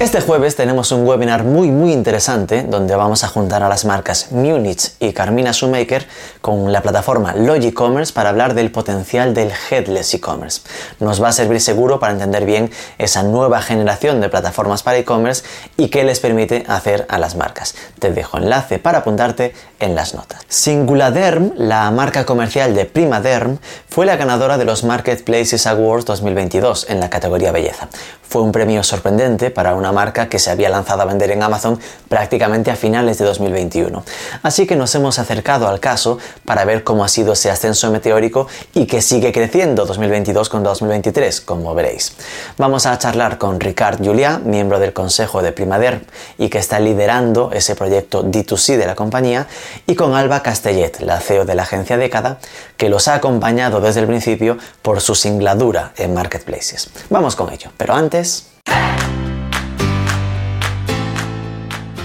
este jueves tenemos un webinar muy muy interesante donde vamos a juntar a las marcas Munich y Carmina Shoemaker con la plataforma Logicommerce para hablar del potencial del headless e-commerce. Nos va a servir seguro para entender bien esa nueva generación de plataformas para e-commerce y qué les permite hacer a las marcas. Te dejo enlace para apuntarte en las notas. Singuladerm, la marca comercial de Primaderm, fue la ganadora de los Marketplaces Awards 2022 en la categoría belleza. Fue un premio sorprendente para una marca que se había lanzado a vender en Amazon prácticamente a finales de 2021. Así que nos hemos acercado al caso para ver cómo ha sido ese ascenso meteórico y que sigue creciendo 2022 con 2023, como veréis. Vamos a charlar con Ricard Juliá, miembro del consejo de Primader y que está liderando ese proyecto D2C de la compañía, y con Alba Castellet, la CEO de la agencia Década, que los ha acompañado desde el principio por su singladura en marketplaces. Vamos con ello, pero antes...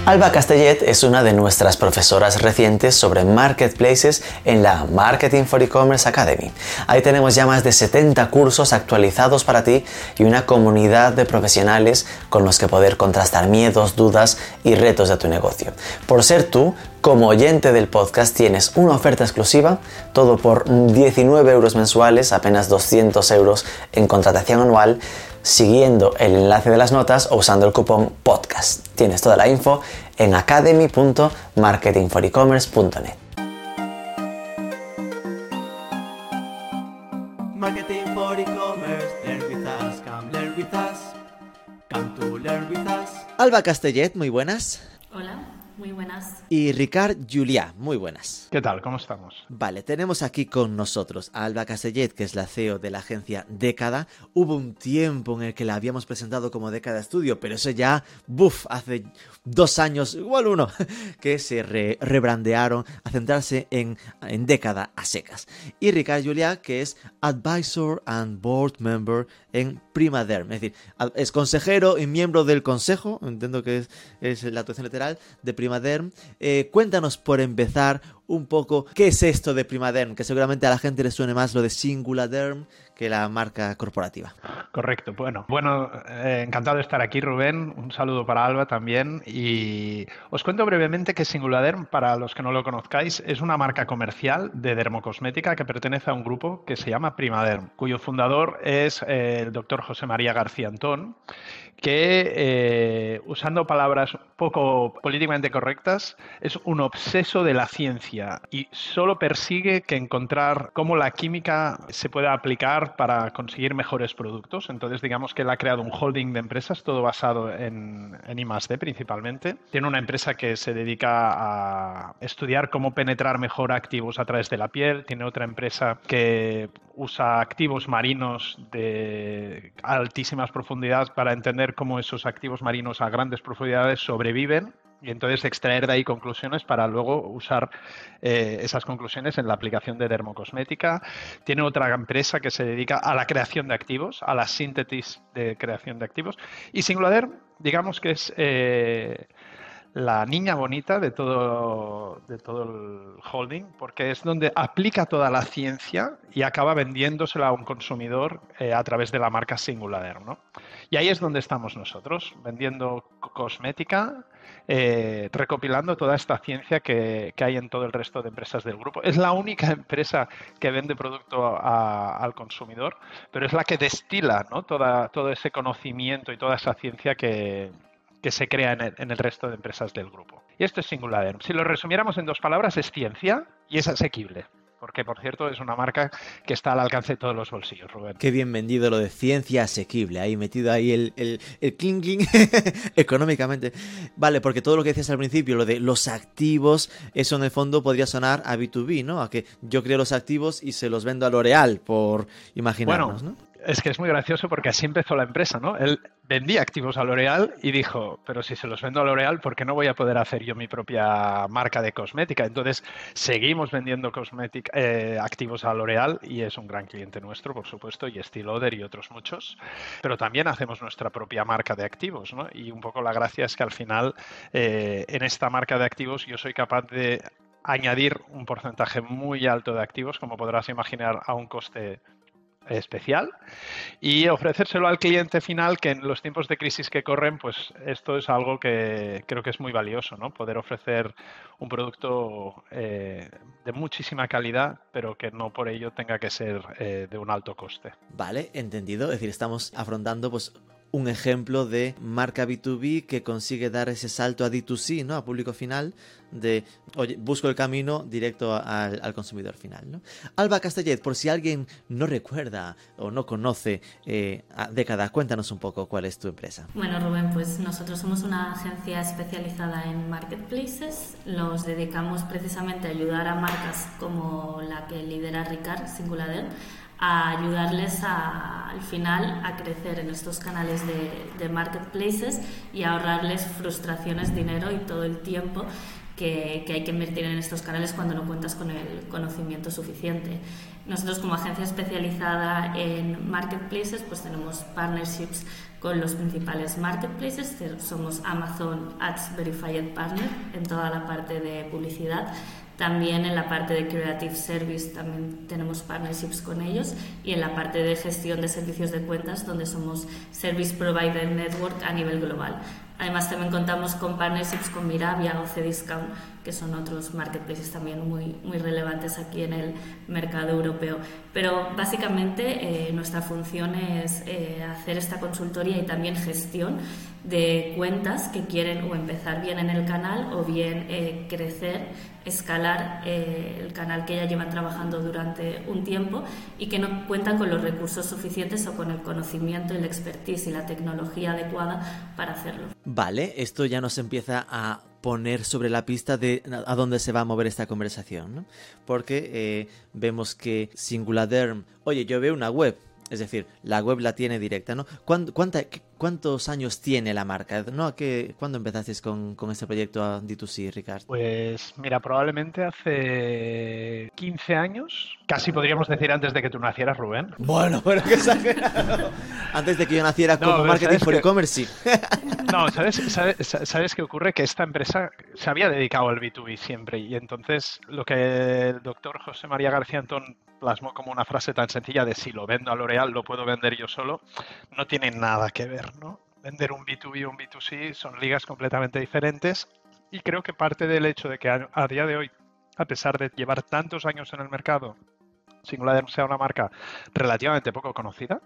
Alba Castellet es una de nuestras profesoras recientes sobre marketplaces en la Marketing for E-Commerce Academy. Ahí tenemos ya más de 70 cursos actualizados para ti y una comunidad de profesionales con los que poder contrastar miedos, dudas y retos de tu negocio. Por ser tú, como oyente del podcast tienes una oferta exclusiva, todo por 19 euros mensuales, apenas 200 euros en contratación anual, siguiendo el enlace de las notas o usando el cupón podcast. Tienes toda la info en academy.marketingforecommerce.net. Marketing for e-commerce, learn with us, come learn with us, come to learn with us. Alba Castellet, muy buenas. Hola, muy buenas. Y Ricard Juliá, muy buenas. ¿Qué tal? ¿Cómo estamos? Vale, tenemos aquí con nosotros a Alba Castellet, que es la CEO de la agencia Década. Hubo un tiempo en el que la habíamos presentado como Década Studio, pero eso ya, buf, hace dos años, igual uno, que se re- rebrandearon a centrarse en, en Década a secas. Y Ricard Juliá, que es Advisor and Board Member en Primaderm, es decir, es consejero y miembro del consejo, entiendo que es, es la actuación literal, de Primaderm. Eh, cuéntanos por empezar un poco qué es esto de Primaderm, que seguramente a la gente le suene más lo de Singuladerm que la marca corporativa. Correcto. Bueno, bueno, eh, encantado de estar aquí, Rubén. Un saludo para Alba también. Y os cuento brevemente que Singuladerm, para los que no lo conozcáis, es una marca comercial de dermocosmética que pertenece a un grupo que se llama Primaderm, cuyo fundador es eh, el doctor José María García Antón, que, eh, usando palabras poco políticamente correctas, es un obseso de la ciencia y solo persigue que encontrar cómo la química se puede aplicar para conseguir mejores productos. Entonces, digamos que él ha creado un holding de empresas, todo basado en, en I+D principalmente. Tiene una empresa que se dedica a estudiar cómo penetrar mejor activos a través de la piel. Tiene otra empresa que usa activos marinos de altísimas profundidades para entender cómo esos activos marinos a grandes profundidades sobreviven y entonces extraer de ahí conclusiones para luego usar eh, esas conclusiones en la aplicación de dermocosmética. Tiene otra empresa que se dedica a la creación de activos, a la síntesis de creación de activos. Y Singulader, digamos que es eh, la niña bonita de todo, de todo el holding, porque es donde aplica toda la ciencia y acaba vendiéndosela a un consumidor eh, a través de la marca Singulader. ¿no? Y ahí es donde estamos nosotros, vendiendo co- cosmética, eh, recopilando toda esta ciencia que, que hay en todo el resto de empresas del grupo. Es la única empresa que vende producto al consumidor, pero es la que destila ¿no? Toda, todo ese conocimiento y toda esa ciencia que, que se crea en el, en el resto de empresas del grupo. Y esto es Singuladerm. Si lo resumiéramos en dos palabras, es ciencia y es asequible. Porque, por cierto, es una marca que está al alcance de todos los bolsillos, Rubén. Qué bien vendido lo de ciencia asequible, ahí metido ahí el, el, el cling cling económicamente. Vale, porque todo lo que decías al principio, lo de los activos, eso en el fondo podría sonar a B2B, ¿no? A que yo creo los activos y se los vendo a L'Oreal, por imaginarnos, Bueno, ¿no? Es que es muy gracioso porque así empezó la empresa, ¿no? Él vendía activos a L'Oreal y dijo, pero si se los vendo a L'Oreal, ¿por qué no voy a poder hacer yo mi propia marca de cosmética? Entonces, seguimos vendiendo eh, activos a L'Oreal y es un gran cliente nuestro, por supuesto, y Estée Lauder y otros muchos, pero también hacemos nuestra propia marca de activos, ¿no? Y un poco la gracia es que al final, eh, en esta marca de activos, yo soy capaz de añadir un porcentaje muy alto de activos, como podrás imaginar, a un coste especial y ofrecérselo al cliente final que en los tiempos de crisis que corren pues esto es algo que creo que es muy valioso no poder ofrecer un producto eh, de muchísima calidad pero que no por ello tenga que ser eh, de un alto coste. Vale entendido. Es decir estamos afrontando pues un ejemplo de marca B2B que consigue dar ese salto a D2C, ¿no? A público final, de, oye, busco el camino directo al, consumidor final. Alba Castellet, por si alguien no recuerda o no conoce eh, a Década, cuéntanos un poco cuál es tu empresa. Bueno, Rubén, pues nosotros somos una agencia especializada en marketplaces. Nos dedicamos precisamente a ayudar a marcas como la que lidera Ricard, Singulader, a ayudarles al final a crecer en estos canales de, marketplaces y a ahorrarles frustraciones, dinero y todo el tiempo que, que, hay que invertir en estos canales cuando no cuentas con el conocimiento suficiente. Nosotros como agencia especializada en marketplaces pues tenemos partnerships con los principales marketplaces, somos Amazon Ads Verified Partner en toda la parte de publicidad también en la parte de Creative Service también tenemos partnerships con ellos y en la parte de gestión de servicios de cuentas donde somos Service Provider Network a nivel global. Además también contamos con partnerships con Mirabia o Cdiscount, que son otros marketplaces también muy, muy relevantes aquí en el mercado europeo. Pero básicamente eh, nuestra función es eh, hacer esta consultoría y también gestión de cuentas que quieren o empezar bien en el canal o bien eh, crecer, escalar el canal que ya llevan trabajando durante un tiempo y que no cuentan con los recursos suficientes o con el conocimiento y la expertise y la tecnología adecuada para hacerlo. Vale, esto ya nos empieza a poner sobre la pista de a dónde se va a mover esta conversación, ¿no? Porque eh, vemos que Singuladerm, oye, yo veo una web, es decir, la web la tiene directa, ¿no? ¿Cuántos años tiene la marca? ¿No? ¿Qué, ¿Cuándo empezaste con, con este proyecto a D2C, Ricardo? Pues mira, probablemente hace 15 años, casi podríamos decir antes de que tú nacieras, Rubén. Bueno, pero qué exagerado. antes de que yo naciera como marketing for e-commerce, sí. no, ¿sabes, sabes, ¿sabes qué ocurre? Que esta empresa se había dedicado al B2B siempre y entonces lo que el doctor José María García Antón plasmó como una frase tan sencilla de si lo vendo a L'Oreal lo puedo vender yo solo, no tiene nada que ver, Vender un B2B o un B2C son ligas completamente diferentes y creo que parte del hecho de que a, día de hoy, a pesar de llevar tantos años en el mercado, Singular sea una marca relativamente poco conocida,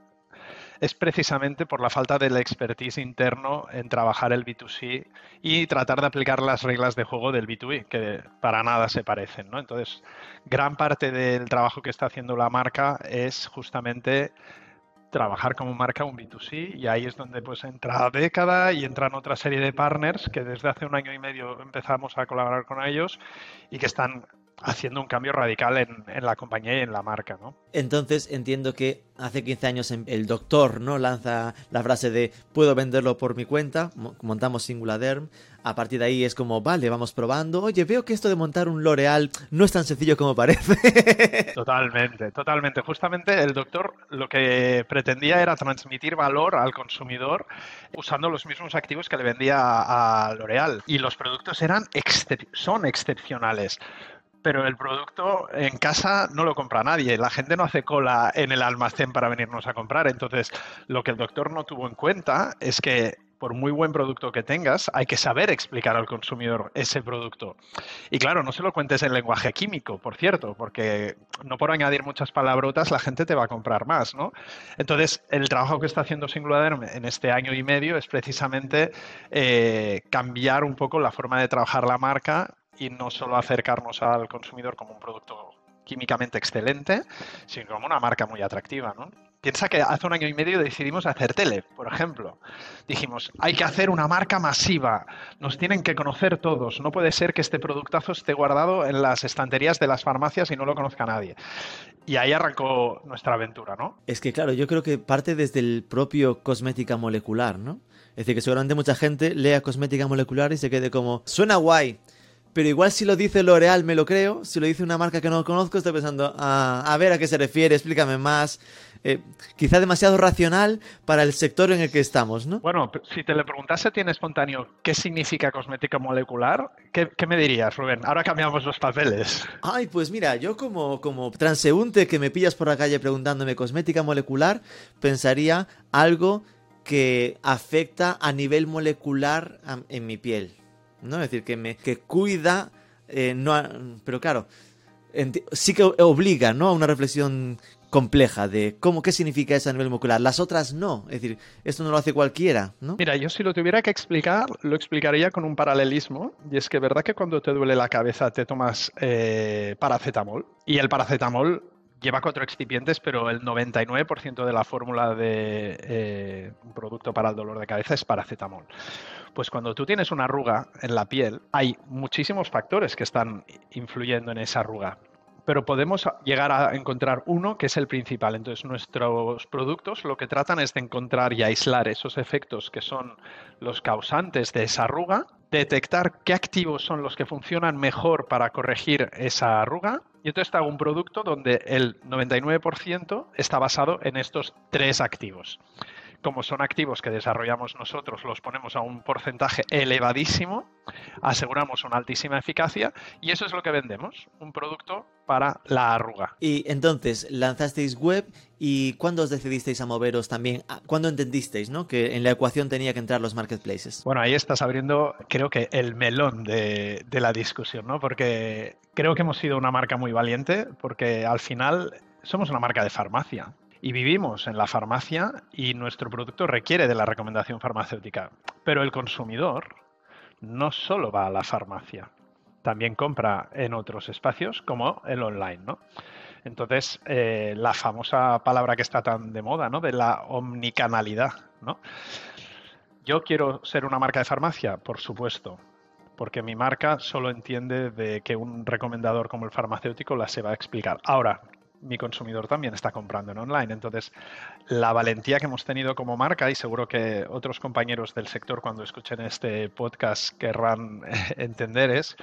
es precisamente por la falta del expertise interno en trabajar el B2C y tratar de aplicar las reglas de juego del B2B, que para nada se parecen. ¿no? Entonces, gran parte del trabajo que está haciendo la marca es justamente trabajar como marca un B2C y ahí es donde pues entra década y entran otra serie de partners que desde hace un año y medio empezamos a colaborar con ellos y que están haciendo un cambio radical en, la compañía y en la marca, ¿no? Entonces entiendo que hace 15 años el doctor no lanza la frase de puedo venderlo por mi cuenta, montamos Singuladerm, a partir de ahí es como, vale, vamos probando, oye, veo que esto de montar un L'Oreal no es tan sencillo como parece. Totalmente, totalmente. Justamente el doctor lo que pretendía era transmitir valor al consumidor usando los mismos activos que le vendía a L'Oreal y los productos eran son excepcionales pero el producto en casa no lo compra nadie. La gente no hace cola en el almacén para venirnos a comprar. Entonces, lo que el doctor no tuvo en cuenta es que por muy buen producto que tengas, hay que saber explicar al consumidor ese producto. Y claro, no se lo cuentes en lenguaje químico, por cierto, porque no por añadir muchas palabrotas la gente te va a comprar más, ¿no? Entonces, el trabajo que está haciendo Singular en este año y medio es precisamente eh, cambiar un poco la forma de trabajar la marca y no solo acercarnos al consumidor como un producto químicamente excelente, sino como una marca muy atractiva, ¿no? Piensa que hace un año y medio decidimos hacer tele, por ejemplo. Dijimos, hay que hacer una marca masiva, nos tienen que conocer todos, no puede ser que este productazo esté guardado en las estanterías de las farmacias y no lo conozca nadie. Y ahí arrancó nuestra aventura, ¿no? Es que claro, yo creo que parte desde el propio cosmética molecular, ¿no? Es decir, que seguramente mucha gente lea cosmética molecular y se quede como, suena guay, pero igual si lo dice L'Oreal me lo creo, si lo dice una marca que no conozco estoy pensando, ah, a ver a qué se refiere, explícame más. eh, quizá demasiado racional para el sector en el que estamos, ¿no? Bueno, si te le preguntase a ti en espontáneo qué significa cosmética molecular, ¿qué, qué me dirías, Rubén? Ahora cambiamos los papeles. Ay, pues mira, yo como, como transeúnte que me pillas por la calle preguntándome cosmética molecular, pensaría algo que afecta a nivel molecular en mi piel, ¿no? Es decir, que me que cuida, eh, no, pero claro, sí que obliga, ¿no? A una reflexión compleja de cómo qué significa eso a nivel molecular. Las otras no, es decir, esto no lo hace cualquiera, ¿no? Mira, yo si lo tuviera que explicar, lo explicaría con un paralelismo. Y es que verdad que cuando te duele la cabeza te tomas eh, paracetamol. Y el paracetamol lleva cuatro excipientes, pero el 99% de la fórmula de eh, un producto para el dolor de cabeza es paracetamol. Pues cuando tú tienes una arruga en la piel, hay muchísimos factores que están influyendo en esa arruga. Pero podemos llegar a encontrar uno que es el principal. Entonces, nuestros productos lo que tratan es de encontrar y aislar esos efectos que son los causantes de esa arruga, detectar qué activos son los que funcionan mejor para corregir esa arruga. Y entonces te hago un producto donde el 99% está basado en estos tres activos como son activos que desarrollamos nosotros, los ponemos a un porcentaje elevadísimo, aseguramos una altísima eficacia y eso es lo que vendemos, un producto para la arruga. Y entonces lanzasteis web y ¿cuándo os decidisteis a moveros también? Ah, ¿Cuándo entendisteis, no? Que en la ecuación tenía que entrar los marketplaces. Bueno, ahí estás abriendo, creo que el melón de, de la discusión, ¿no? Porque creo que hemos sido una marca muy valiente, porque al final somos una marca de farmacia y vivimos en la farmacia y nuestro producto requiere de la recomendación farmacéutica. Pero el consumidor no solo va a la farmacia, también compra en otros espacios como el online, ¿no? Entonces, eh, la famosa palabra que está tan de moda, ¿no? De la omnicanalidad, ¿no? Yo quiero ser una marca de farmacia, por supuesto, porque mi marca solo entiende de que un recomendador como el farmacéutico la se va a explicar. Ahora, mi consumidor también está comprando en online. Entonces, la valentía que hemos tenido como marca, y seguro que otros compañeros del sector cuando escuchen este podcast querrán entender, es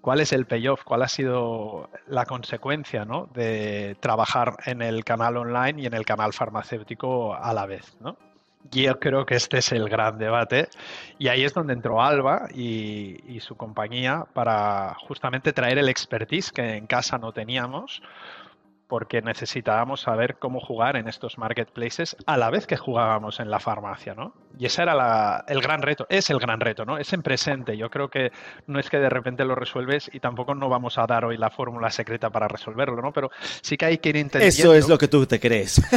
cuál es el payoff, cuál ha sido la consecuencia ¿no? de trabajar en el canal online y en el canal farmacéutico a la vez. Yo creo que este es el gran debate y ahí es donde entró Alba y su compañía para justamente traer el expertise que en casa no teníamos porque necesitábamos saber cómo jugar en estos marketplaces a la vez que jugábamos en la farmacia, ¿no? Y ese era la- el gran reto, es el gran reto, ¿no? Es en presente. Yo creo que no es que de repente lo resuelves y tampoco no vamos a dar hoy la fórmula secreta para resolverlo, ¿no? Pero sí que hay que ir entendiendo. Eso es lo que tú te crees.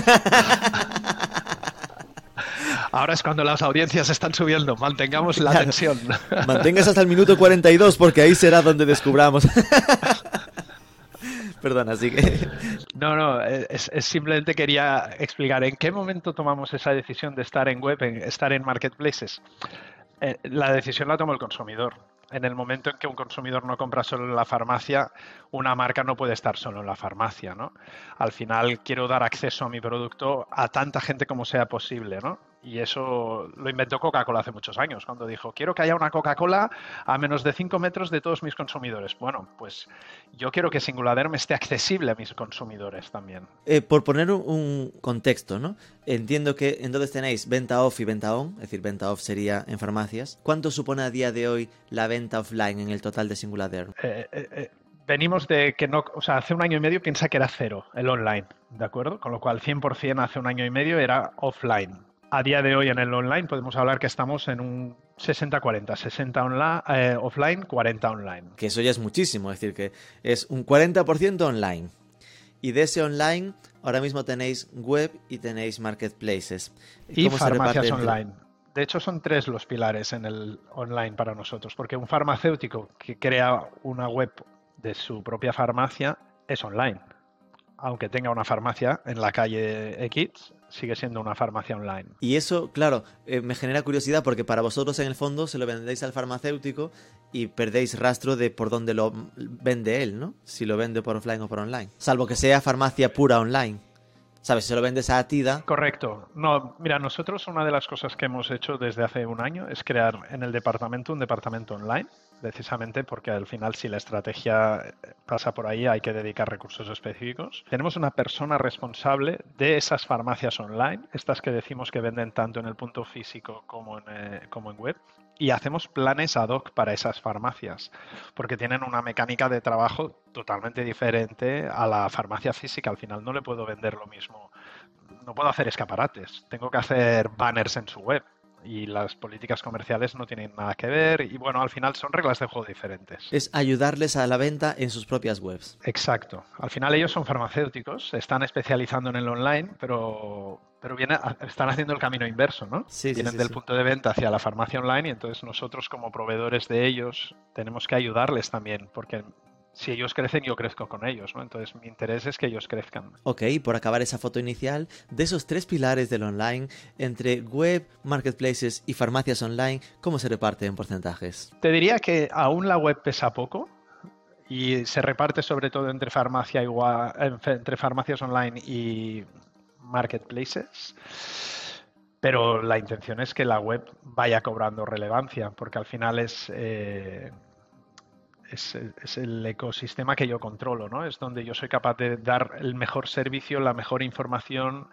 Ahora es cuando las audiencias están subiendo. Mantengamos la Claro. tensión. Mantengas hasta el minuto 42 porque ahí será donde descubramos. Perdona, así que... No, no, es, es simplemente quería explicar en qué momento tomamos esa decisión de estar en web, en estar en marketplaces. Eh, la decisión la tomó el consumidor. En el momento en que un consumidor no compra solo en la farmacia, una marca no puede estar solo en la farmacia, ¿no? Al final quiero dar acceso a mi producto a tanta gente como sea posible, ¿no? Y eso lo inventó Coca-Cola hace muchos años, cuando dijo, quiero que haya una Coca-Cola a menos de 5 metros de todos mis consumidores. Bueno, pues yo quiero que Singuladerm esté accesible a mis consumidores también. Eh, por poner un, contexto, ¿no? Entiendo que entonces tenéis venta off y venta on, es decir, venta off sería en farmacias. ¿Cuánto supone a día de hoy la venta offline en el total de Singuladerm? Eh, eh, eh, venimos de que no, o sea, hace un año y medio piensa que era cero el online, ¿de acuerdo? Con lo cual 100% hace un año y medio era offline. A día de hoy en el online podemos hablar que estamos en un 60-40, 60 online, eh, offline, 40 online. Que eso ya es muchísimo, es decir, que es un 40% online. Y de ese online, ahora mismo tenéis web y tenéis marketplaces. Y ¿Cómo se farmacias online. De hecho, son tres los pilares en el online para nosotros, porque un farmacéutico que crea una web de su propia farmacia es online. Aunque tenga una farmacia en la calle X, sigue siendo una farmacia online. Y eso, claro, eh, me genera curiosidad porque para vosotros en el fondo se lo vendéis al farmacéutico y perdéis rastro de por dónde lo vende él, ¿no? Si lo vende por offline o por online. Salvo que sea farmacia pura online. ¿Sabes? Si se lo vendes a Atida, Correcto. No, mira, nosotros una de las cosas que hemos hecho desde hace un año es crear en el departamento un departamento online precisamente porque al final si la estrategia pasa por ahí hay que dedicar recursos específicos. Tenemos una persona responsable de esas farmacias online, estas que decimos que venden tanto en el punto físico como en, eh, como en web, y hacemos planes ad hoc para esas farmacias, porque tienen una mecánica de trabajo totalmente diferente a la farmacia física. Al final no le puedo vender lo mismo. No puedo hacer escaparates, tengo que hacer banners en su web y las políticas comerciales no tienen nada que ver y bueno, al final son reglas de juego diferentes. Es ayudarles a la venta en sus propias webs. Exacto. Al final ellos son farmacéuticos, se están especializando en el online, pero, pero viene, están haciendo el camino inverso, ¿no? Sí, sí, Vienen sí, del sí. punto de venta hacia la farmacia online y entonces nosotros como proveedores de ellos tenemos que ayudarles también, porque si ellos crecen yo crezco con ellos, ¿no? Entonces mi interés es que ellos crezcan. Ok, por acabar esa foto inicial, de esos tres pilares del online, entre web, marketplaces y farmacias online, ¿cómo se reparte en porcentajes? Te diría que aún la web pesa poco y se reparte sobre todo entre farmacia igual, entre farmacias online y marketplaces. Pero la intención es que la web vaya cobrando relevancia, porque al final es, eh, es, es, el ecosistema que yo controlo, ¿no? Es donde yo soy capaz de dar el mejor servicio, la mejor información,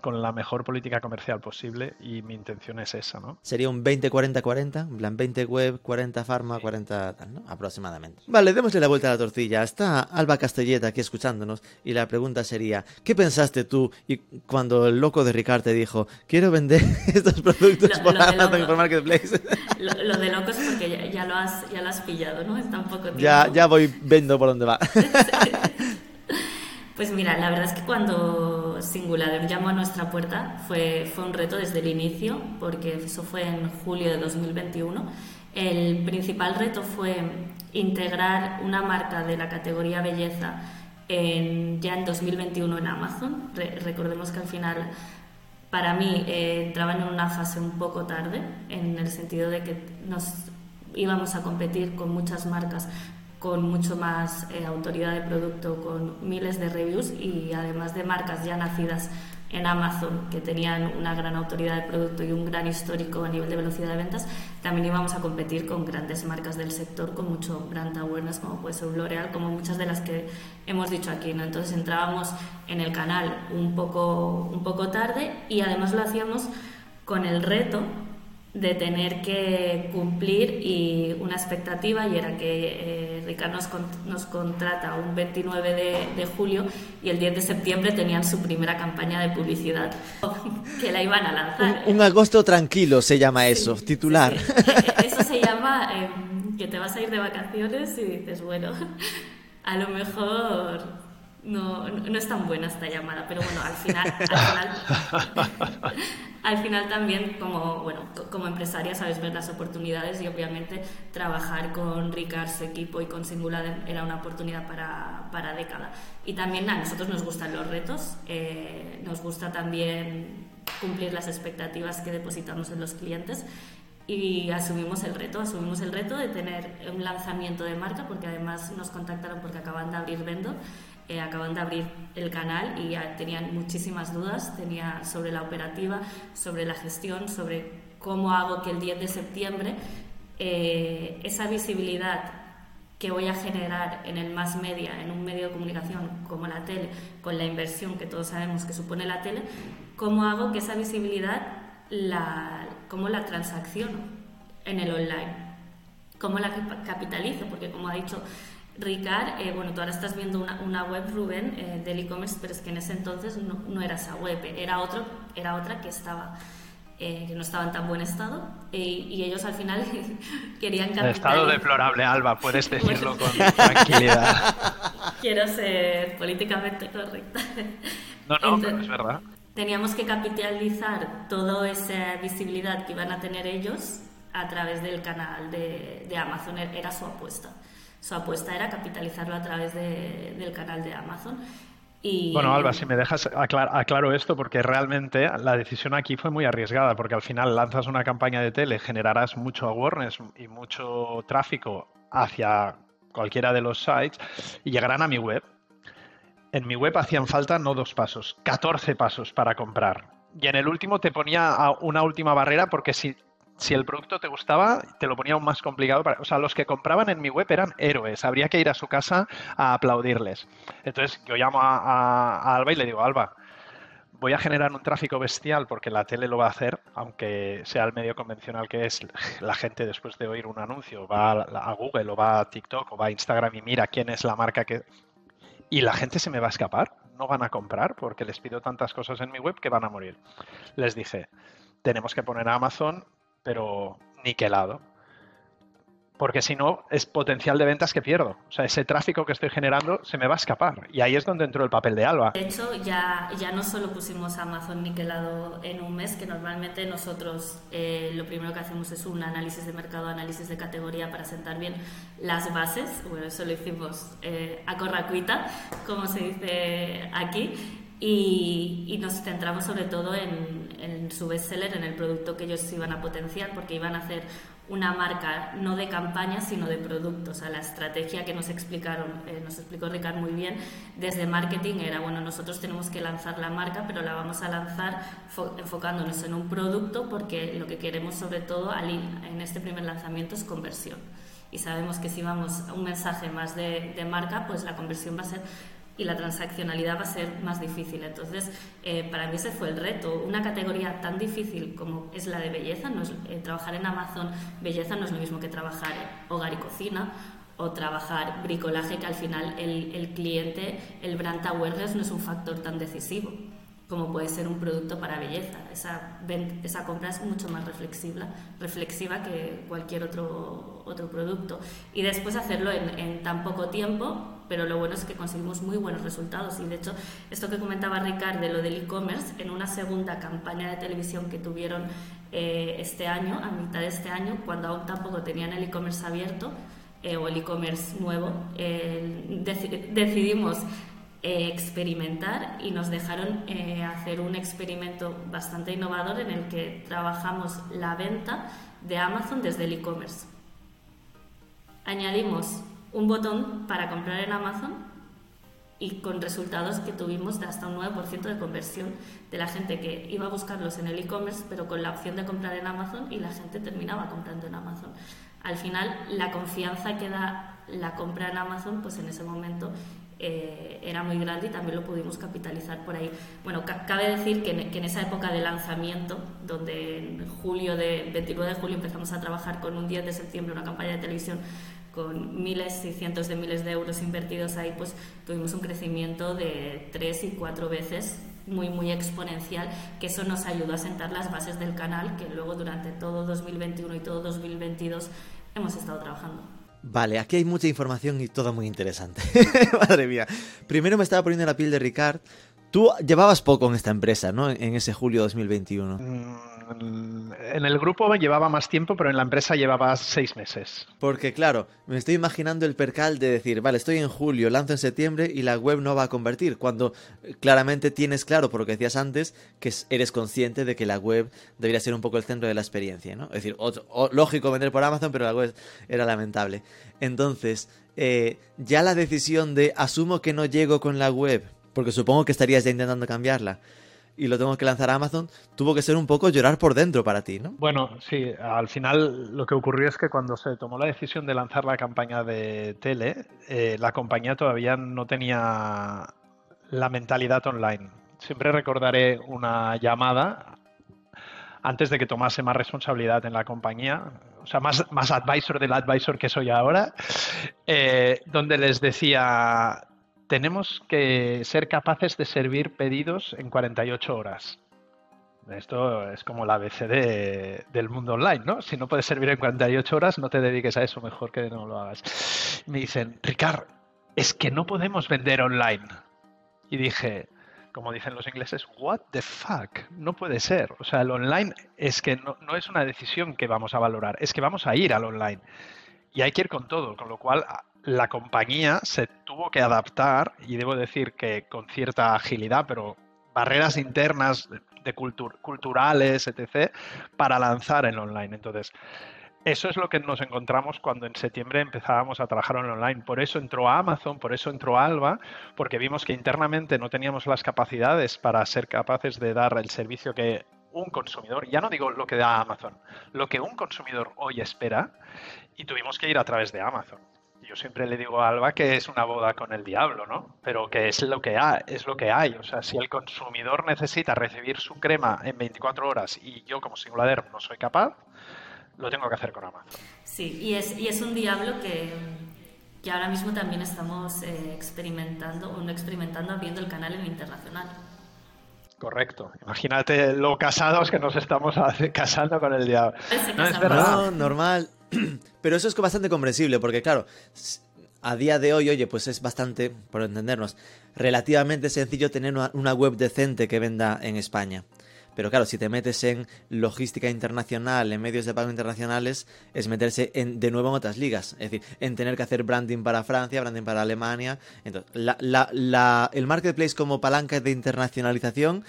con la mejor política comercial posible y mi intención es esa, ¿no? Sería un 20-40-40, en plan 20 web, 40 farma, 40 tal, ¿no? Aproximadamente. Vale, démosle la vuelta a la tortilla. Está Alba Castelleta aquí escuchándonos y la pregunta sería, ¿qué pensaste tú y cuando el loco de Ricard te dijo, quiero vender estos productos Lo- por lo Amazon y loco. por Marketplace? Lo, lo de locos porque ya, ya lo has, ya lo has pillado, ¿no? Poco ya, ya voy viendo por dónde va. Pues mira, la verdad es que cuando Singular llamó a nuestra puerta fue, fue un reto desde el inicio, porque eso fue en julio de 2021. El principal reto fue integrar una marca de la categoría belleza en- ya en 2021 en Amazon. Re- recordemos que al final para mí eh, entraban en una fase un poco tarde, en el sentido de que nos íbamos a competir con muchas marcas con mucho más eh, autoridad de producto, con miles de reviews y además de marcas ya nacidas en Amazon que tenían una gran autoridad de producto y un gran histórico a nivel de velocidad de ventas, también íbamos a competir con grandes marcas del sector con mucho brand awareness como puede ser L'Oreal, como muchas de las que hemos dicho aquí. ¿no? Entonces entrábamos en el canal un poco, un poco tarde y además lo hacíamos con el reto de tener que cumplir y una expectativa y era que eh, Ricard nos, con- nos contrata un 29 de, de julio y el 10 de septiembre tenían su primera campaña de publicidad que la iban a lanzar. Un, un agosto tranquilo se llama eso, titular. Sí, sí. Eh, Eso se llama eh, que te vas a ir de vacaciones y dices, bueno, a lo mejor no, no es tan buena esta llamada, pero bueno, al final, al final, al final también como, bueno, co- como empresaria sabes ver las oportunidades y obviamente trabajar con Ricard, su equipo y con Singular era una oportunidad para, para década. Y también a nosotros nos gustan los retos, eh, nos gusta también cumplir las expectativas que depositamos en los clientes y asumimos el reto, asumimos el reto de tener un lanzamiento de marca porque además nos contactaron porque acaban de abrir Vendor, eh, acaban de abrir el canal y ya tenían muchísimas dudas, tenía sobre la operativa, sobre la gestión, sobre cómo hago que el 10 de septiembre eh, esa visibilidad que voy a generar en el más media, en un medio de comunicación como la tele, con la inversión que todos sabemos que supone la tele, cómo hago que esa visibilidad la, cómo la transacciono en el online, cómo la cap- capitalizo, porque como ha dicho Ricard, eh, bueno, tú ahora estás viendo una, una web, Rubén, eh, del e-commerce, pero es que en ese entonces no, no era esa web, era, otro, era otra que estaba... eh, que no estaba en tan buen estado eh, y ellos al final querían El estado capitalizar- deplorable, Alba, puedes decirlo con tranquilidad. Quiero ser políticamente correcta. No, no, pero Entonces, es verdad. Teníamos que capitalizar toda esa visibilidad que iban a tener ellos a través del canal de, de Amazon. E- Era su apuesta. Su apuesta era capitalizarlo a través de- del canal de Amazon. Y, Bueno, Alba, si me dejas aclar- aclaro esto, porque realmente la decisión aquí fue muy arriesgada, porque al final lanzas una campaña de tele, generarás mucho awareness y mucho tráfico hacia cualquiera de los sites y llegarán a mi web. En mi web hacían falta no dos pasos, 14 pasos para comprar. Y en el último te ponía a una última barrera porque si si el producto te gustaba, te lo ponía aún más complicado. Para, o sea, los que compraban en mi web eran héroes. Habría que ir a su casa a aplaudirles. Entonces yo llamo a, a Alba y le digo, Alba, voy a generar un tráfico bestial porque la tele lo va a hacer, aunque sea el medio convencional que es, la gente después de oír un anuncio va a, Google o va a TikTok o va a Instagram y mira quién es la marca que... Y la gente se me va a escapar, no van a comprar porque les pido tantas cosas en mi web que van a morir. Les dije, tenemos que poner a Amazon, pero niquelado porque si no es potencial de ventas que pierdo. O sea, ese tráfico que estoy generando se me va a escapar. Y ahí es donde entró el papel de Alba. De hecho, ya, ya no solo pusimos Amazon niquelado en un mes, que normalmente nosotros eh, lo primero que hacemos es un análisis de mercado, análisis de categoría para sentar bien las bases. Bueno, eso lo hicimos eh, a corracuita, como se dice aquí. Y, y, nos centramos sobre todo en, en, su bestseller, en el producto que ellos iban a potenciar, porque iban a hacer una marca no de campaña, sino de productos. O sea, la estrategia que nos explicaron, eh, nos explicó Ricard muy bien, desde marketing era, bueno, nosotros tenemos que lanzar la marca, pero la vamos a lanzar enfocándonos en un producto porque lo que queremos sobre todo en este primer lanzamiento es conversión. Y sabemos que si vamos a un mensaje más de, de marca, pues la conversión va a ser y la transaccionalidad va a ser más difícil. Entonces, eh, para mí ese fue el reto. Una categoría tan difícil como es la de belleza, no es, eh, trabajar en Amazon belleza no es lo mismo que trabajar hogar y cocina o trabajar bricolaje, que al final el, el cliente, el brand awareness no es un factor tan decisivo como puede ser un producto para belleza. Esa, esa compra es mucho más reflexiva, reflexiva que cualquier otro, otro producto. Y después hacerlo en, en, tan poco tiempo, pero lo bueno es que conseguimos muy buenos resultados. Y de hecho, esto que comentaba Ricard de lo del e-commerce, en una segunda campaña de televisión que tuvieron eh, este año, a mitad de este año, cuando aún tampoco tenían el e-commerce abierto, eh, o el e-commerce nuevo, decidimos eh, experimentar y nos dejaron hacer un experimento bastante innovador en el que trabajamos la venta de Amazon desde el e-commerce. Añadimos un botón para comprar en Amazon y con resultados que tuvimos de hasta un 9% de conversión de la gente que iba a buscarlos en el e-commerce, pero con la opción de comprar en Amazon y la gente terminaba comprando en Amazon. Al final, la confianza que da la compra en Amazon, pues en ese momento eh, era muy grande y también lo pudimos capitalizar por ahí. Bueno, cabe decir que en, esa época de lanzamiento, donde en julio de 29 de julio empezamos a trabajar con un 10 de septiembre una campaña de televisión con miles y cientos de miles de euros invertidos ahí, pues tuvimos un crecimiento de tres y cuatro veces muy, muy exponencial, que eso nos ayudó a sentar las bases del canal, que luego durante todo 2021 y todo 2022 hemos estado trabajando. Vale, aquí hay mucha información y todo muy interesante. Madre mía. Primero me estaba poniendo la piel de Ricard. Tú llevabas poco en esta empresa, ¿no? En ese julio 2021. Mm, en el grupo llevaba más tiempo, pero en la empresa llevaba seis meses. Porque claro, me estoy imaginando el percal de decir, vale, estoy en julio, lanzo en septiembre y la web no va a convertir, cuando eh, claramente tienes claro, por lo que decías antes, que eres consciente de que la web debería ser un poco el centro de la experiencia, ¿no? Es decir, lógico vender por Amazon, pero la web era lamentable. Entonces, eh, ya la decisión de asumo que no llego con la web, porque supongo que estarías ya intentando cambiarla, y lo tengo que lanzar a Amazon, tuvo que ser un poco llorar por dentro para ti, ¿no? Bueno, sí, al final lo que ocurrió es que cuando se tomó la decisión de lanzar la campaña de tele, eh, la compañía todavía no tenía la mentalidad online. Siempre recordaré una llamada antes de que tomase más responsabilidad en la compañía, o sea, más, más advisor del advisor que soy ahora, eh, donde les decía, tenemos que ser capaces de servir pedidos en 48 horas. Esto es como la ABC del mundo online, ¿no? Si no puedes servir en 48 horas, no te dediques a eso, mejor que no lo hagas. Me dicen, Ricard, es que no podemos vender online. Y dije, como dicen los ingleses, what the fuck, no puede ser. O sea, el online es que no, no es una decisión que vamos a valorar, es que vamos a ir al online. Y hay que ir con todo, con lo cual la compañía se tuvo que adaptar, y debo decir que con cierta agilidad, pero barreras internas de culturales, etc., para lanzar en online. Entonces, eso es lo que nos encontramos cuando en septiembre empezábamos a trabajar en online. Por eso entró Amazon, por eso entró Alba, porque vimos que internamente no teníamos las capacidades para ser capaces de dar el servicio que un consumidor, ya no digo lo que da Amazon, lo que un consumidor hoy espera y tuvimos que ir a través de Amazon. Yo siempre le digo a Alba que es una boda con el diablo, ¿no? Pero que es lo que hay, es lo que hay. O sea, si el consumidor necesita recibir su crema en 24 horas y yo como Singulader no soy capaz, lo tengo que hacer con Amazon. Sí, y es, y es un diablo que, que ahora mismo también estamos eh, experimentando, o no experimentando, abriendo el canal en internacional. Correcto. Imagínate lo casados que nos estamos casando con el diablo. No, es verdad. No, normal. Pero eso es bastante comprensible, porque claro, a día de hoy, oye, pues es bastante, por entendernos, relativamente sencillo tener una, una web decente que venda en España. Pero claro, si te metes en logística internacional, en medios de pago internacionales, es meterse en, de nuevo en otras ligas. Es decir, en tener que hacer branding para Francia, branding para Alemania. Entonces, la- la- la- el marketplace como palanca de internacionalización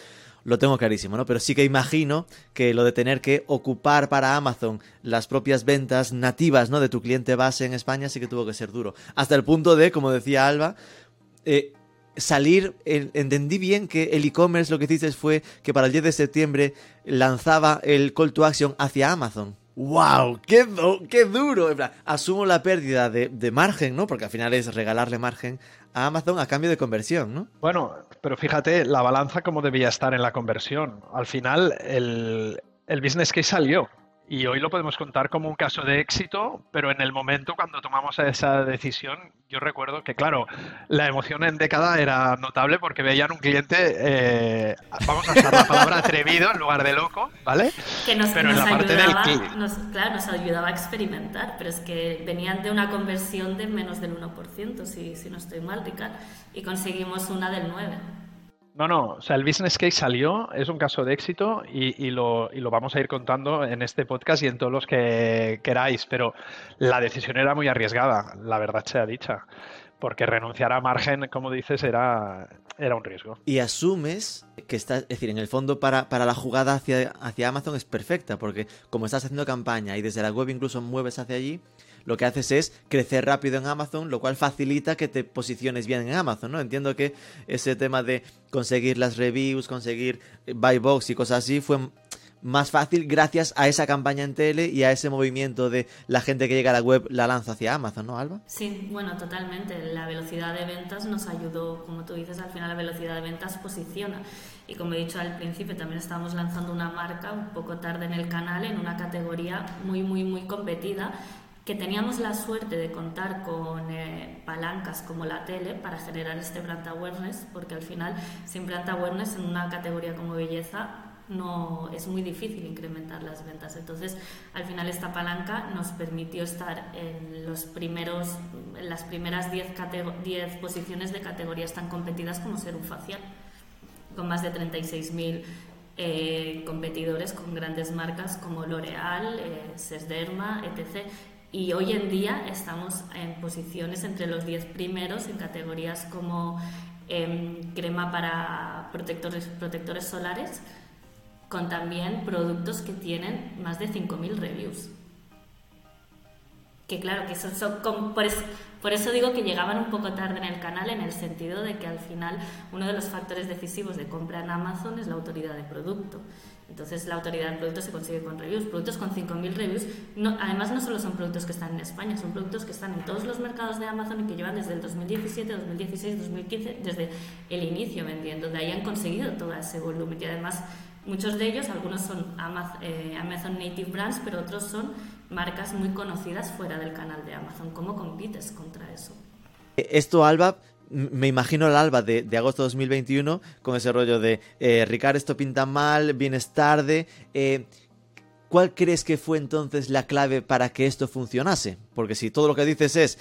lo tengo clarísimo, ¿no? Pero sí que imagino que lo de tener que ocupar para Amazon las propias ventas nativas, ¿no? De tu cliente base en España sí que tuvo que ser duro. Hasta el punto de, como decía Alba, eh, salir, en- entendí bien que el e-commerce lo que hiciste fue que para el 10 de septiembre lanzaba el call to action hacia Amazon. ¡Wow! ¡Qué, qué duro! En plan, asumo la pérdida de, de margen, ¿no? Porque al final es regalarle margen a Amazon a cambio de conversión, ¿no? Bueno, pero fíjate la balanza cómo debía estar en la conversión. Al final, el, el business case salió. Y hoy lo podemos contar como un caso de éxito, pero en el momento cuando tomamos esa decisión, yo recuerdo que, claro, la emoción en década era notable porque veían un cliente, eh, vamos a usar la palabra atrevido en lugar de loco, ¿vale? que nos, pero en la parte del ayudaba, nos, claro, nos ayudaba a experimentar, pero es que venían de una conversión de menos del 1%, si, si no estoy mal, Ricard, y conseguimos una del 9%. No, no, o sea, el business case salió, es un caso de éxito y, lo, y lo vamos a ir contando en este podcast y en todos los que queráis, pero la decisión era muy arriesgada, la verdad sea dicha, porque renunciar a margen, como dices, era, era un riesgo. Y asumes que está, es decir, en el fondo para, para la jugada hacia, hacia Amazon es perfecta, porque como estás haciendo campaña y desde la web incluso mueves hacia allí, lo que haces es crecer rápido en Amazon, lo cual facilita que te posiciones bien en Amazon, ¿no? Entiendo que ese tema de conseguir las reviews, conseguir eh, buy box y cosas así fue más fácil gracias a esa campaña en tele y a ese movimiento de la gente que llega a la web la lanza hacia Amazon, ¿no, Alba? Sí, bueno, totalmente. La velocidad de ventas nos ayudó, como tú dices, al final la velocidad de ventas posiciona. Y como he dicho al principio, también estamos lanzando una marca un poco tarde en el canal, en una categoría muy, muy, muy competida, que teníamos la suerte de contar con eh, palancas como la tele para generar este brand awareness, porque al final, sin brand awareness en una categoría como belleza, no es muy difícil incrementar las ventas. Entonces, al final esta palanca nos permitió estar en los primeros en las primeras 10 catego- 10 posiciones de categorías tan competidas como ser un facial, con más de 36.000 eh, competidores con grandes marcas como L'Oreal, eh, Sesderma, etc. Y hoy en día estamos en posiciones entre los 10 primeros en categorías como em, crema para protectores, protectores solares, con también productos que tienen más de 5.000 reviews. Que claro, que son, por, es- por eso digo que llegaban un poco tarde en el canal, en el sentido de que al final uno de los factores decisivos de compra en Amazon es la autoridad de producto. Entonces la autoridad del producto se consigue con reviews. Productos con 5.000 reviews, no, además no solo son productos que están en España, son productos que están en todos los mercados de Amazon y que llevan desde el 2017, 2016, 2015, desde el inicio vendiendo. De ahí han conseguido todo ese volumen y además muchos de ellos, algunos son eh, Amazon Native Brands, pero otros son marcas muy conocidas fuera del canal de Amazon. ¿Cómo compites contra eso? Esto, Alba, me imagino el Alba de, de agosto de 2021 con ese rollo de eh, Ricard, esto pinta mal, vienes tarde. eh, ¿Cuál crees que fue entonces la clave para que esto funcionase? Porque si todo lo que dices es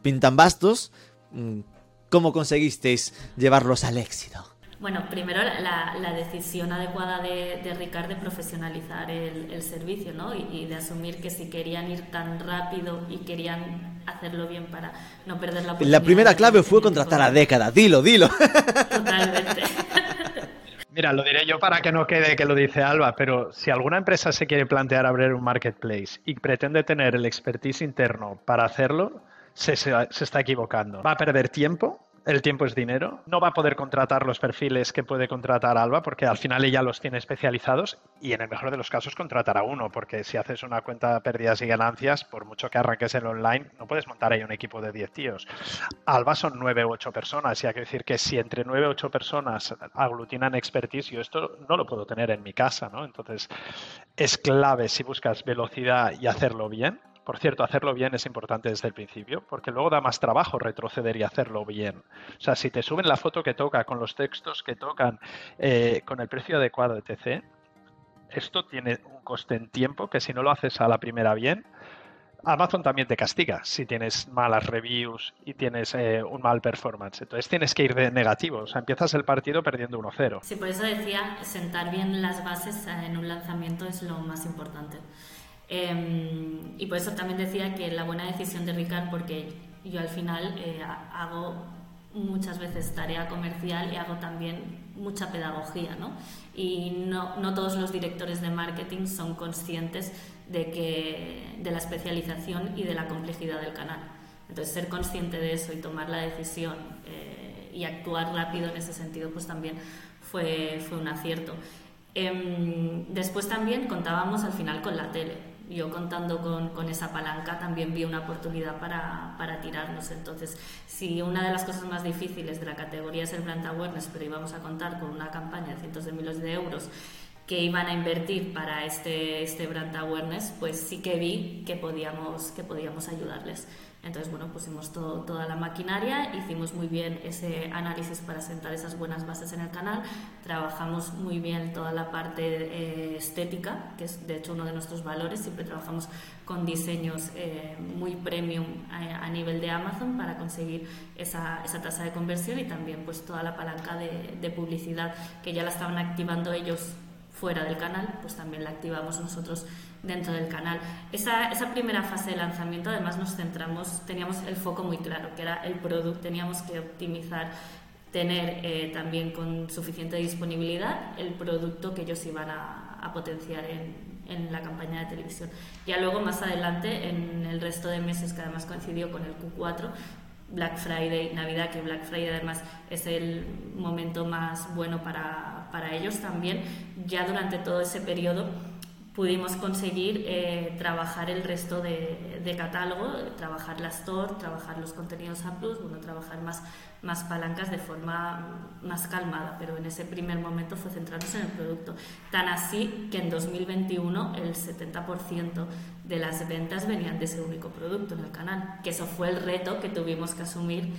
pintan bastos, mm, ¿cómo conseguisteis llevarlos al éxito? Bueno, primero la, la decisión adecuada de, de Ricard de profesionalizar el, el servicio, ¿no? Y, y de asumir que si querían ir tan rápido y querían hacerlo bien para no perder la oportunidad. La primera clave fue contratar a Década, dilo, dilo. Totalmente. Mira, lo diré yo para que no quede que lo dice Alba, pero si alguna empresa se quiere plantear abrir un marketplace y pretende tener el expertise interno para hacerlo, se, se- se está equivocando. Va a perder tiempo, el tiempo es dinero. No va a poder contratar los perfiles que puede contratar Alba porque al final ella los tiene especializados y en el mejor de los casos contratará uno porque si haces una cuenta de pérdidas y ganancias, por mucho que arranques el online, no puedes montar ahí un equipo de 10 tíos. Alba son 9 u 8 personas y hay que decir que si entre 9 u 8 personas aglutinan expertise, yo esto no lo puedo tener en mi casa, ¿no? Entonces es clave si buscas velocidad y hacerlo bien por cierto, hacerlo bien es importante desde el principio, porque luego da más trabajo retroceder y hacerlo bien. O sea, si te suben la foto que toca, con los textos que tocan, eh, con el precio adecuado, etc., esto tiene un coste en tiempo que si no lo haces a la primera bien, Amazon también te castiga si tienes malas reviews y tienes eh, un mal performance. Entonces tienes que ir de negativo. O sea, empiezas el partido perdiendo 1-0. Sí, por eso decía, sentar bien las bases en un lanzamiento es lo más importante. Em, y por eso también decía que la buena decisión de Ricard, porque yo al final eh, hago muchas veces tarea comercial y hago también mucha pedagogía, ¿no? Y no, no, todos los directores de marketing son conscientes de, que, de la especialización y de la complejidad del canal. Entonces, ser consciente de eso y tomar la decisión eh, y actuar rápido en ese sentido, pues también fue, fue un acierto. Em, después también contábamos al final con la tele yo contando con, con, esa palanca también vi una oportunidad para, para, tirarnos. Entonces, si una de las cosas más difíciles de la categoría es el brand awareness, pero íbamos a contar con una campaña de cientos de miles de euros que iban a invertir para este, este brand awareness, pues sí que vi que podíamos, que podíamos ayudarles. Entonces, bueno, pusimos todo, toda la maquinaria, hicimos muy bien ese análisis para sentar esas buenas bases en el canal, trabajamos muy bien toda la parte eh, estética, que es de hecho uno de nuestros valores, siempre trabajamos con diseños eh, muy premium a, nivel de Amazon para conseguir esa, tasa de conversión y también pues toda la palanca de publicidad que ya la estaban activando ellos fuera del canal, pues también la activamos nosotros dentro del canal. Esa, esa, primera fase de lanzamiento, además, nos centramos, teníamos el foco muy claro, que era el producto, teníamos que optimizar, tener eh, también con suficiente disponibilidad el producto que ellos iban a, potenciar en, en, la campaña de televisión. Ya luego, más adelante, en el resto de meses, que además coincidió con el Q4, Black Friday, Navidad, que Black Friday además es el momento más bueno para, para ellos también, ya durante todo ese periodo pudimos conseguir eh, trabajar el resto de, de, catálogo, trabajar la store, trabajar los contenidos A+, bueno, trabajar más, más palancas de forma más calmada, pero en ese primer momento fue centrarnos en el producto. Tan así que en 2021 el 70% de las ventas venían de ese único producto en el canal, que eso fue el reto que tuvimos que asumir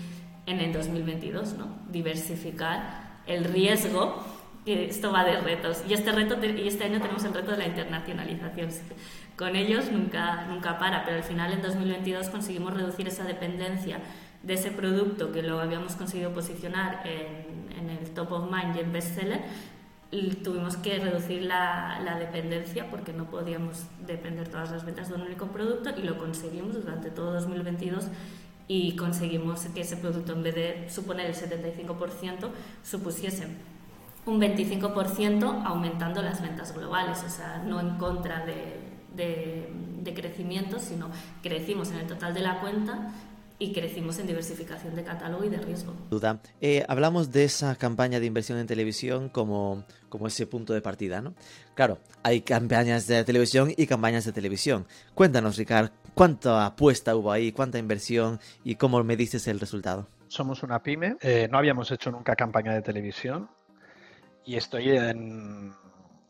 en el 2022, ¿no? Diversificar el riesgo que esto va de retos. Y este, reto, y este año tenemos el reto de la internacionalización. Con ellos nunca, nunca para, pero al final en 2022 conseguimos reducir esa dependencia de ese producto que lo habíamos conseguido posicionar en, en el top of mind y en bestseller. Y tuvimos que reducir la, la, dependencia porque no podíamos depender todas las ventas de un único producto y lo conseguimos durante todo 2022 y conseguimos que ese producto en vez de suponer el 75% supusiese un 25% aumentando las ventas globales, o sea, no en contra de, de, crecimiento, sino crecimos en el total de la cuenta y crecimos en diversificación de catálogo y de riesgo. Duda. Eh, hablamos de esa campaña de inversión en televisión como, como ese punto de partida, ¿no? Claro, hay campañas de televisión y campañas de televisión. Cuéntanos, Ricard, ¿cuánta apuesta hubo ahí, cuánta inversión y cómo me dices el resultado? Somos una pyme, eh, no habíamos hecho nunca campaña de televisión, y estoy en,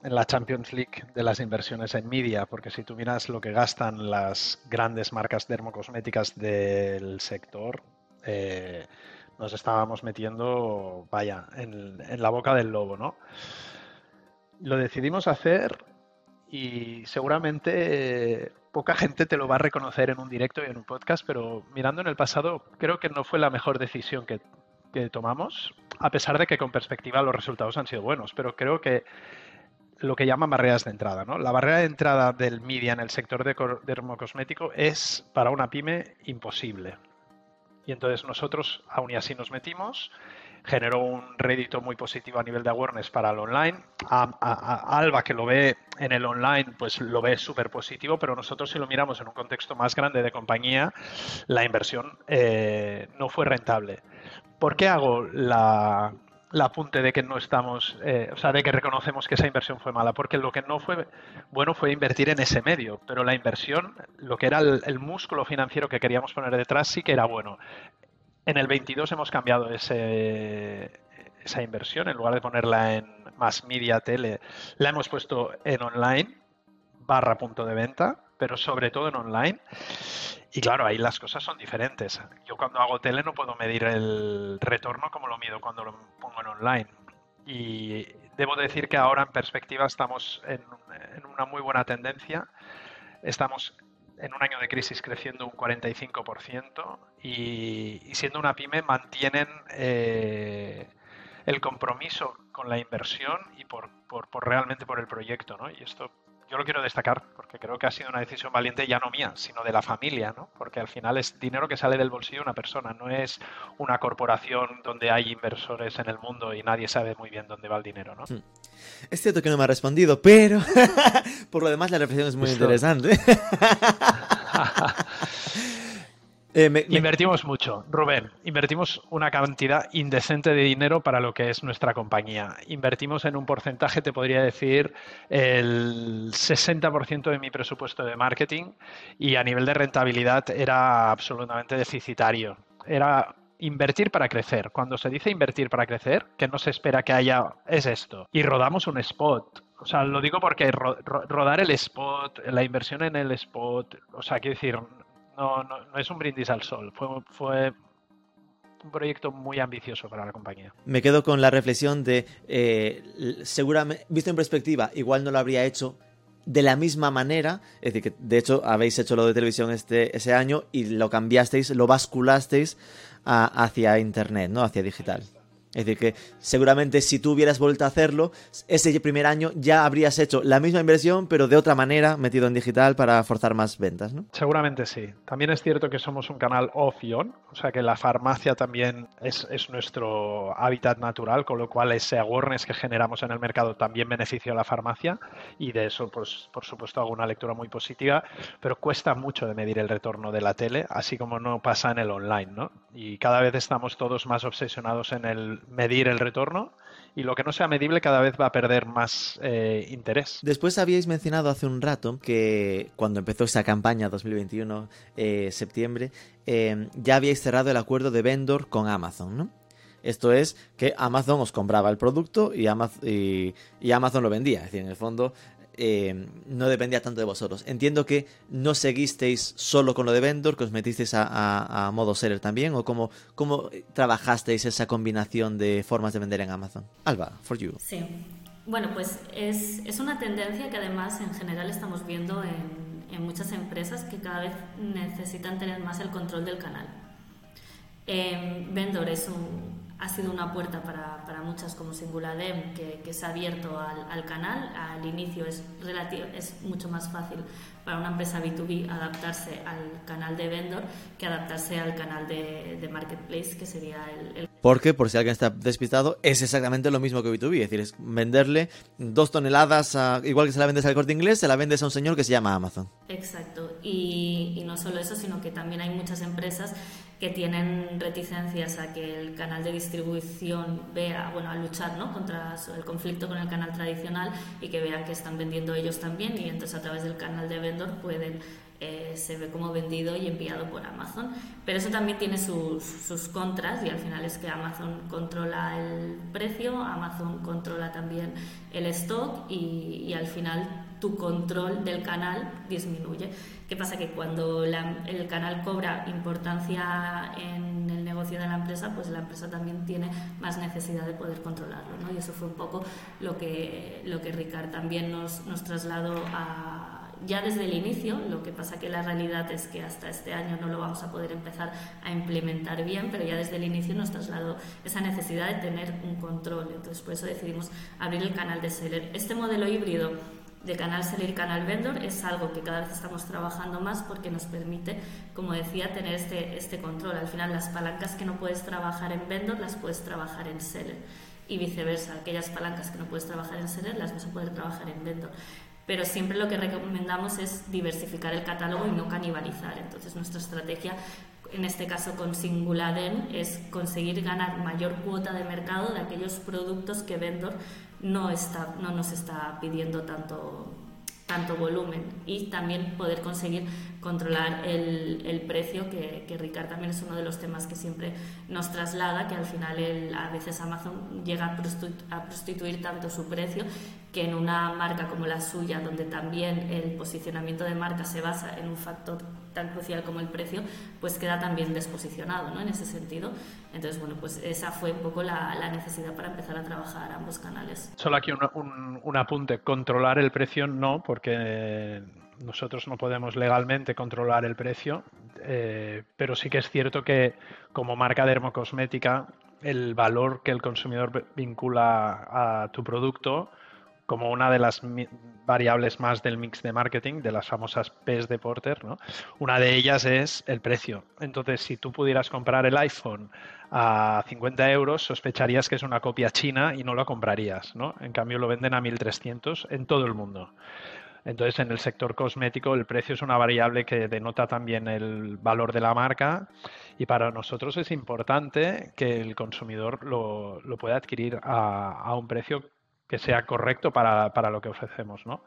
la Champions League de las inversiones en media, porque si tú miras lo que gastan las grandes marcas dermocosméticas del sector, eh, nos estábamos metiendo, vaya, en, la boca del lobo, ¿no? Lo decidimos hacer y seguramente poca gente te lo va a reconocer en un directo y en un podcast, pero mirando en el pasado, creo que no fue la mejor decisión que, que tomamos, a pesar de que con perspectiva los resultados han sido buenos, pero creo que lo que llaman barreras de entrada, ¿no? La barrera de entrada del media en el sector de dermocosmético es para una pyme imposible. Y entonces nosotros aún y así nos metimos, generó un rédito muy positivo a nivel de awareness para el online. A, Alba, que lo ve en el online, pues lo ve súper positivo, pero nosotros si lo miramos en un contexto más grande de compañía, la inversión eh, no fue rentable. ¿Por qué hago la, apunte de que no estamos, eh, o sea, de que reconocemos que esa inversión fue mala, porque lo que no fue bueno fue invertir en ese medio, pero la inversión, lo que era el, músculo financiero que queríamos poner detrás, sí que era bueno. En el 22 hemos cambiado ese, esa inversión, en lugar de ponerla en más media, tele, la hemos puesto en online barra punto de venta, pero sobre todo en online. Y claro, ahí las cosas son diferentes. Yo cuando hago tele no puedo medir el retorno como lo mido cuando lo pongo en online. Y debo decir que ahora en perspectiva estamos en, una muy buena tendencia. Estamos en un año de crisis creciendo un 45% y, siendo una pyme mantienen eh, el compromiso con la inversión y por, por, por, realmente por el proyecto. ¿no? Y esto yo lo quiero destacar porque creo que ha sido una decisión valiente ya no mía, sino de la familia, ¿no? Porque al final es dinero que sale del bolsillo de una persona, no es una corporación donde hay inversores en el mundo y nadie sabe muy bien dónde va el dinero, ¿no? Hmm. Es cierto que no me ha respondido, pero por lo demás la reflexión es muy interesante. Eh, invertimos mucho, Rubén. Invertimos una cantidad indecente de dinero para lo que es nuestra compañía. Invertimos en un porcentaje, te podría decir, el 60% de mi presupuesto de marketing y a nivel de rentabilidad era absolutamente deficitario. Era invertir para crecer. Cuando se dice invertir para crecer, que no se espera que haya, es esto. Y rodamos un spot. O sea, lo digo porque rodar el spot, la inversión en el spot, o sea, quiero decir, no, no, no es un brindis al sol, fue, un proyecto muy ambicioso para la compañía. Me quedo con la reflexión de, eh, seguramente, visto en perspectiva, igual no lo habría hecho de la misma manera, es decir, que de hecho habéis hecho lo de televisión este, ese año y lo cambiasteis, lo basculasteis hacia Internet, ¿no? Hacia digital. Es decir, que seguramente si tú hubieras vuelto a hacerlo, ese primer año ya habrías hecho la misma inversión, pero de otra manera, metido en digital para forzar más ventas, ¿no? Seguramente sí. También es cierto que somos un canal off on, o sea que la farmacia también es, nuestro hábitat natural, con lo cual ese awareness que generamos en el mercado también beneficia a la farmacia y de eso, pues, por supuesto, hago una lectura muy positiva, pero cuesta mucho de medir el retorno de la tele, así como no pasa en el online, ¿no? Y cada vez estamos todos más obsesionados en el medir el retorno y lo que no sea medible cada vez va a perder más eh, interés. Después habíais mencionado hace un rato que cuando empezó esa campaña 2021, eh, septiembre, eh, ya habíais cerrado el acuerdo de vendor con Amazon, ¿no? Esto es que Amazon os compraba el producto y y Amazon lo vendía. Es decir, en el fondo eh, no dependía tanto de vosotros. Entiendo que no seguisteis solo con lo de vendor, que os metisteis a, modo seller también, o cómo, cómo trabajasteis esa combinación de formas de vender en Amazon. Alba, for you. Sí. Bueno, pues es, es una tendencia que además en general estamos viendo en, en, muchas empresas que cada vez necesitan tener más el control del canal. Eh, vendor es un, ha sido una puerta para, para muchas como Singuladem que, que se ha abierto al, al, canal. Al inicio es, relativo, es mucho más fácil para una empresa B2B adaptarse al canal de vendor que adaptarse al canal de, marketplace, que sería el, Porque, por si alguien está despistado, es exactamente lo mismo que B2B. Es decir, es venderle dos toneladas, igual que se la vendes al corte inglés, se la vendes a un señor que se llama Amazon. Exacto. Y, y no solo eso, sino que también hay muchas empresas que tienen reticencias a que el canal de distribución vea, bueno, a luchar ¿no? contra el conflicto con el canal tradicional y que vean que están vendiendo ellos también y entonces a través del canal de vendor pueden eh, se ve como vendido y enviado por Amazon. Pero eso también tiene sus, sus, contras y al final es que Amazon controla el precio, Amazon controla también el stock y, y al final tu control del canal disminuye. ¿Qué pasa? Que cuando el canal cobra importancia en el negocio de la empresa, pues la empresa también tiene más necesidad de poder controlarlo. ¿no? Y eso fue un poco lo que, lo que Ricard también nos, nos trasladó a, ya desde el inicio, lo que pasa que la realidad es que hasta este año no lo vamos a poder empezar a implementar bien, pero ya desde el inicio nos trasladó esa necesidad de tener un control. Entonces, por eso decidimos abrir el canal de Seller. Este modelo híbrido de canal seller y canal vendor es algo que cada vez estamos trabajando más porque nos permite, como decía, tener este, este control. Al final las palancas que no puedes trabajar en vendor las puedes trabajar en seller y viceversa. Aquellas palancas que no puedes trabajar en seller las vas a poder trabajar en vendor. Pero siempre lo que recomendamos es diversificar el catálogo y no canibalizar. Entonces nuestra estrategia en este caso con Singuladen, es conseguir ganar mayor cuota de mercado de aquellos productos que Vendor no, está, no nos está pidiendo tanto, tanto volumen y también poder conseguir controlar el, el precio, que, que, Ricard también es uno de los temas que siempre nos traslada, que al final a veces Amazon llega a prostituir, a prostituir tanto su precio que en una marca como la suya, donde también el posicionamiento de marca se basa en un factor tan crucial como el precio, pues queda también desposicionado ¿no? en ese sentido. Entonces, bueno, pues esa fue un poco la, la necesidad para empezar a trabajar ambos canales. Solo aquí un, un, un apunte, controlar el precio no, porque nosotros no podemos legalmente controlar el precio, eh, pero sí que es cierto que como marca dermocosmética, el valor que el consumidor vincula a tu producto como una de las variables más del mix de marketing, de las famosas P's de Porter, ¿no? Una de ellas es el precio. Entonces, si tú pudieras comprar el iPhone a 50 euros, sospecharías que es una copia china y no lo comprarías, ¿no? En cambio, lo venden a 1.300 en todo el mundo. Entonces, en el sector cosmético, el precio es una variable que denota también el valor de la marca y para nosotros es importante que el consumidor lo, lo pueda adquirir a, a un precio que sea correcto para, para, lo que ofrecemos, ¿no?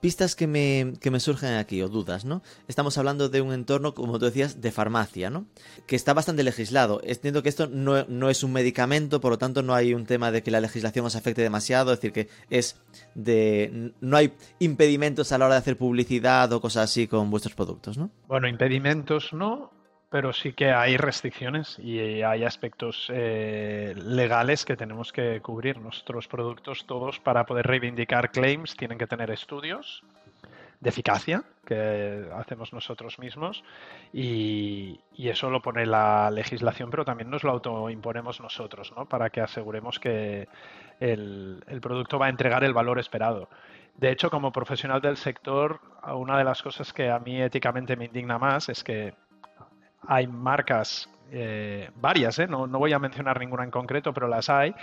Pistas que me, que me surgen aquí, o dudas, ¿no? Estamos hablando de un entorno, como tú decías, de farmacia, ¿no? Que está bastante legislado. Entiendo que esto no, no, es un medicamento, por lo tanto no hay un tema de que la legislación os afecte demasiado, es decir, que es de... no hay impedimentos a la hora de hacer publicidad o cosas así con vuestros productos, ¿no? Bueno, impedimentos no, pero sí que hay restricciones y hay aspectos eh, legales que tenemos que cubrir. Nuestros productos todos para poder reivindicar claims tienen que tener estudios de eficacia que hacemos nosotros mismos y, eso lo pone la legislación, pero también nos lo autoimponemos nosotros, ¿no? Para que aseguremos que el, el producto va a entregar el valor esperado. De hecho, como profesional del sector, una de las cosas que a mí éticamente me indigna más es que hay marcas, eh, varias, ¿eh? no, no, voy a mencionar ninguna en concreto, pero las hay,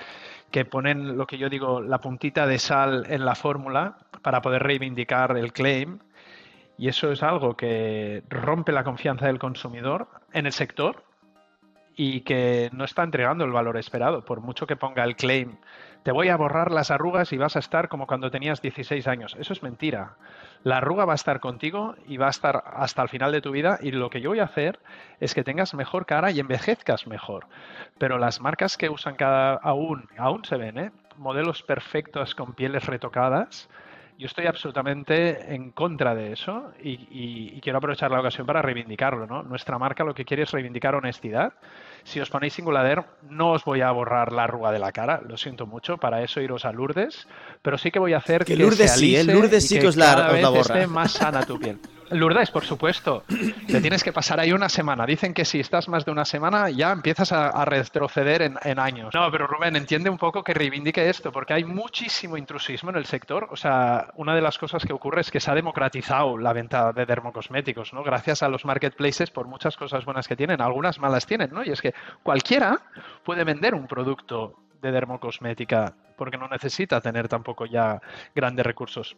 que ponen lo que yo digo, la puntita de sal en la fórmula para poder reivindicar el claim. Y eso es algo que rompe la confianza del consumidor en el sector y que no está entregando el valor esperado. Por mucho que ponga el claim, te voy a borrar las arrugas y vas a estar como cuando tenías 16 años. Eso es mentira. La arruga va a estar contigo y va a estar hasta el final de tu vida y lo que yo voy a hacer es que tengas mejor cara y envejezcas mejor. Pero las marcas que usan cada aún, aún se ven, ¿eh? modelos perfectos con pieles retocadas, yo estoy absolutamente en contra de eso y, y, quiero aprovechar la ocasión para reivindicarlo. ¿no? Nuestra marca lo que quiere es reivindicar honestidad. Si os ponéis Singulader, no os voy a borrar la arruga de la cara, lo siento mucho, para eso iros a Lourdes, pero sí que voy a hacer que, que Lourdes se sí, ¿eh? Lourdes sí que, os la, os la borra. esté más sana tu piel. Lourdes, por supuesto. Te tienes que pasar ahí una semana. Dicen que si estás más de una semana ya empiezas a, retroceder en, en, años. No, pero Rubén, entiende un poco que reivindique esto, porque hay muchísimo intrusismo en el sector. O sea, una de las cosas que ocurre es que se ha democratizado la venta de dermocosméticos, ¿no? Gracias a los marketplaces por muchas cosas buenas que tienen, algunas malas tienen, ¿no? Y es que cualquiera puede vender un producto de dermocosmética porque no necesita tener tampoco ya grandes recursos.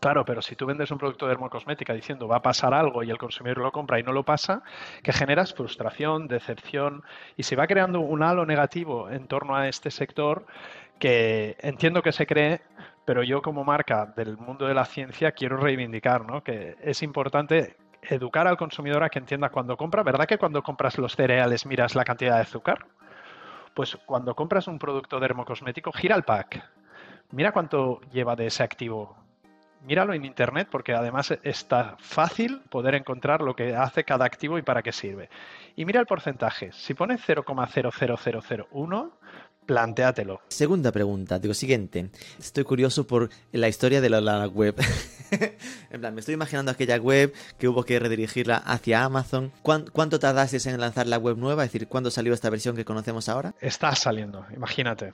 Claro, pero si tú vendes un producto de dermocosmética diciendo va a pasar algo y el consumidor lo compra y no lo pasa, que generas frustración, decepción y se va creando un halo negativo en torno a este sector que entiendo que se cree, pero yo como marca del mundo de la ciencia quiero reivindicar ¿no? que es importante educar al consumidor a que entienda cuando compra. ¿Verdad que cuando compras los cereales miras la cantidad de azúcar? Pues cuando compras un producto dermocosmético, gira el pack. Mira cuánto lleva de ese activo míralo en internet porque además está fácil poder encontrar lo que hace cada activo y para qué sirve. Y mira el porcentaje. Si pone 0,00001, plantéatelo. Segunda pregunta, digo, siguiente. Estoy curioso por la historia de la, la web. en plan, me estoy imaginando aquella web que hubo que redirigirla hacia Amazon. ¿Cuánto, ¿Cuánto tardasteis en lanzar la web nueva? Es decir, ¿cuándo salió esta versión que conocemos ahora? Está saliendo, imagínate.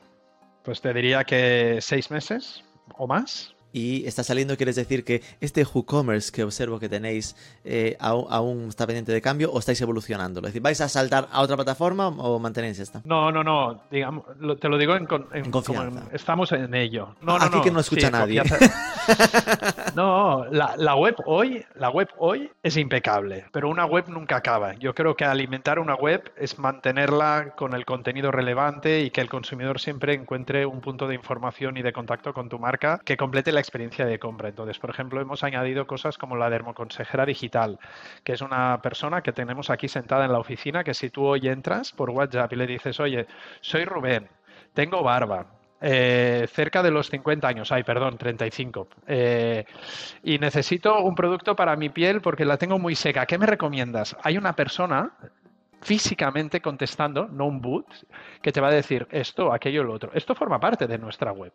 Pues te diría que seis meses o más. Y está saliendo, ¿quieres decir que este WooCommerce que observo que tenéis eh, aún, aún está pendiente de cambio o estáis evolucionándolo? Es decir, ¿vais a saltar a otra plataforma o mantenéis esta? No, no, no. Digamos, lo- te lo digo en, en- como confianza. en- estamos en ello. No, no, Aquí que no escucha sí, nadie. no, la, la web hoy, la web hoy es impecable, pero una web nunca acaba. Yo creo que alimentar una web es mantenerla con el contenido relevante y que el consumidor siempre encuentre un punto de información y de contacto con tu marca que complete la experiencia de compra. Entonces, por ejemplo, hemos añadido cosas como la dermoconsejera digital, que es una persona que tenemos aquí sentada en la oficina que si tú hoy entras por WhatsApp y le dices, oye, soy Rubén, tengo barba, eh, cerca de los 50 años, ay, perdón, 35. eh, y necesito un producto para mi piel porque la tengo muy seca. ¿Qué me recomiendas? Hay una persona físicamente contestando, no un boot, que te va a decir esto, aquello, lo otro. Esto forma parte de nuestra web.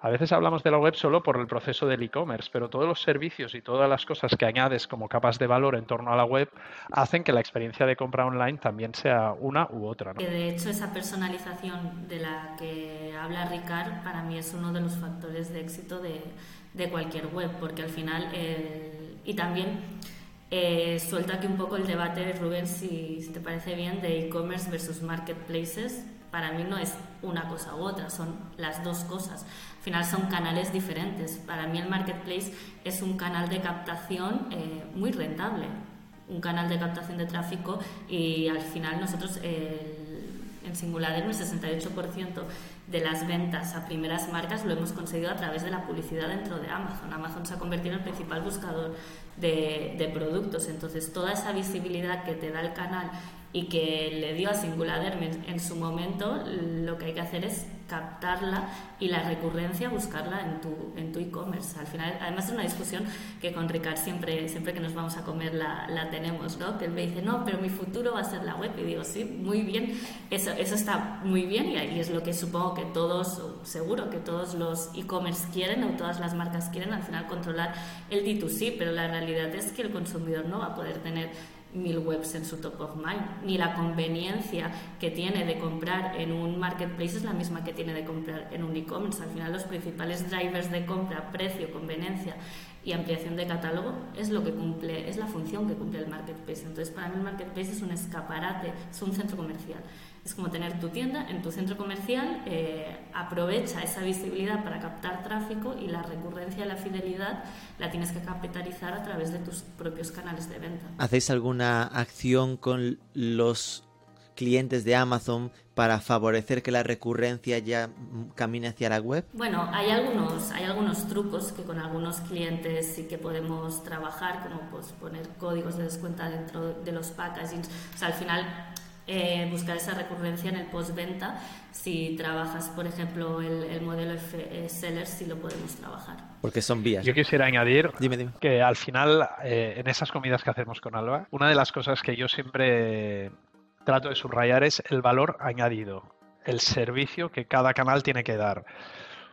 A veces hablamos de la web solo por el proceso del e-commerce, pero todos los servicios y todas las cosas que añades como capas de valor en torno a la web hacen que la experiencia de compra online también sea una u otra. ¿no? De hecho esa personalización de la que habla Ricard para mí es uno de los factores de éxito de, cualquier web, porque al final, el- y también eh, suelta aquí un poco el debate, Rubén, si te parece bien, de e-commerce versus marketplaces. Para mí no es una cosa u otra, son las dos cosas. Al final son canales diferentes. Para mí el marketplace es un canal de captación eh, muy rentable un canal de captación de tráfico y al final nosotros en Singulader el 68% de las ventas a primeras marcas lo hemos conseguido a través de la publicidad dentro de Amazon. Amazon se ha convertido en el principal buscador de productos, entonces toda esa visibilidad que te da el canal y que le dio a Singulader en, en su momento, lo que hay que hacer es captarla y la recurrencia buscarla en tu en tu e-commerce. Al final, además es una discusión que con Ricard siempre, siempre que nos vamos a comer la, la tenemos, ¿no? Que él me dice, no, pero mi futuro va a ser la web. Y digo, sí, muy bien, eso, eso está muy bien y ahí es lo que supongo que todos, seguro que todos los e-commerce quieren o todas las marcas quieren, al final controlar el D2C, pero la realidad es que el consumidor no va a poder tener mil webs en su top of mind, ni la conveniencia que tiene de comprar en un marketplace es la misma que tiene de comprar en un e-commerce. Al final los principales drivers de compra, precio, conveniencia y ampliación de catálogo es lo que cumple, es la función que cumple el marketplace. Entonces para mí el marketplace es un escaparate, es un centro comercial. Es como tener tu tienda en tu centro comercial, eh, aprovecha esa visibilidad para captar tráfico y la recurrencia y la fidelidad la tienes que capitalizar a través de tus propios canales de venta. ¿Hacéis alguna acción con los clientes de Amazon para favorecer que la recurrencia ya camine hacia la web? Bueno, hay algunos, hay algunos trucos que con algunos clientes sí que podemos trabajar, como pues poner códigos de descuento dentro de los packagings. O sea, al final eh, buscar esa recurrencia en el postventa. Si trabajas, por ejemplo, el, el modelo F eh, Seller, sí lo podemos trabajar. Porque son vías. Yo quisiera añadir Dime, dime. que al final, eh, en esas comidas que hacemos con Alba, una de las cosas que yo siempre trato de subrayar es el valor añadido, el servicio que cada canal tiene que dar.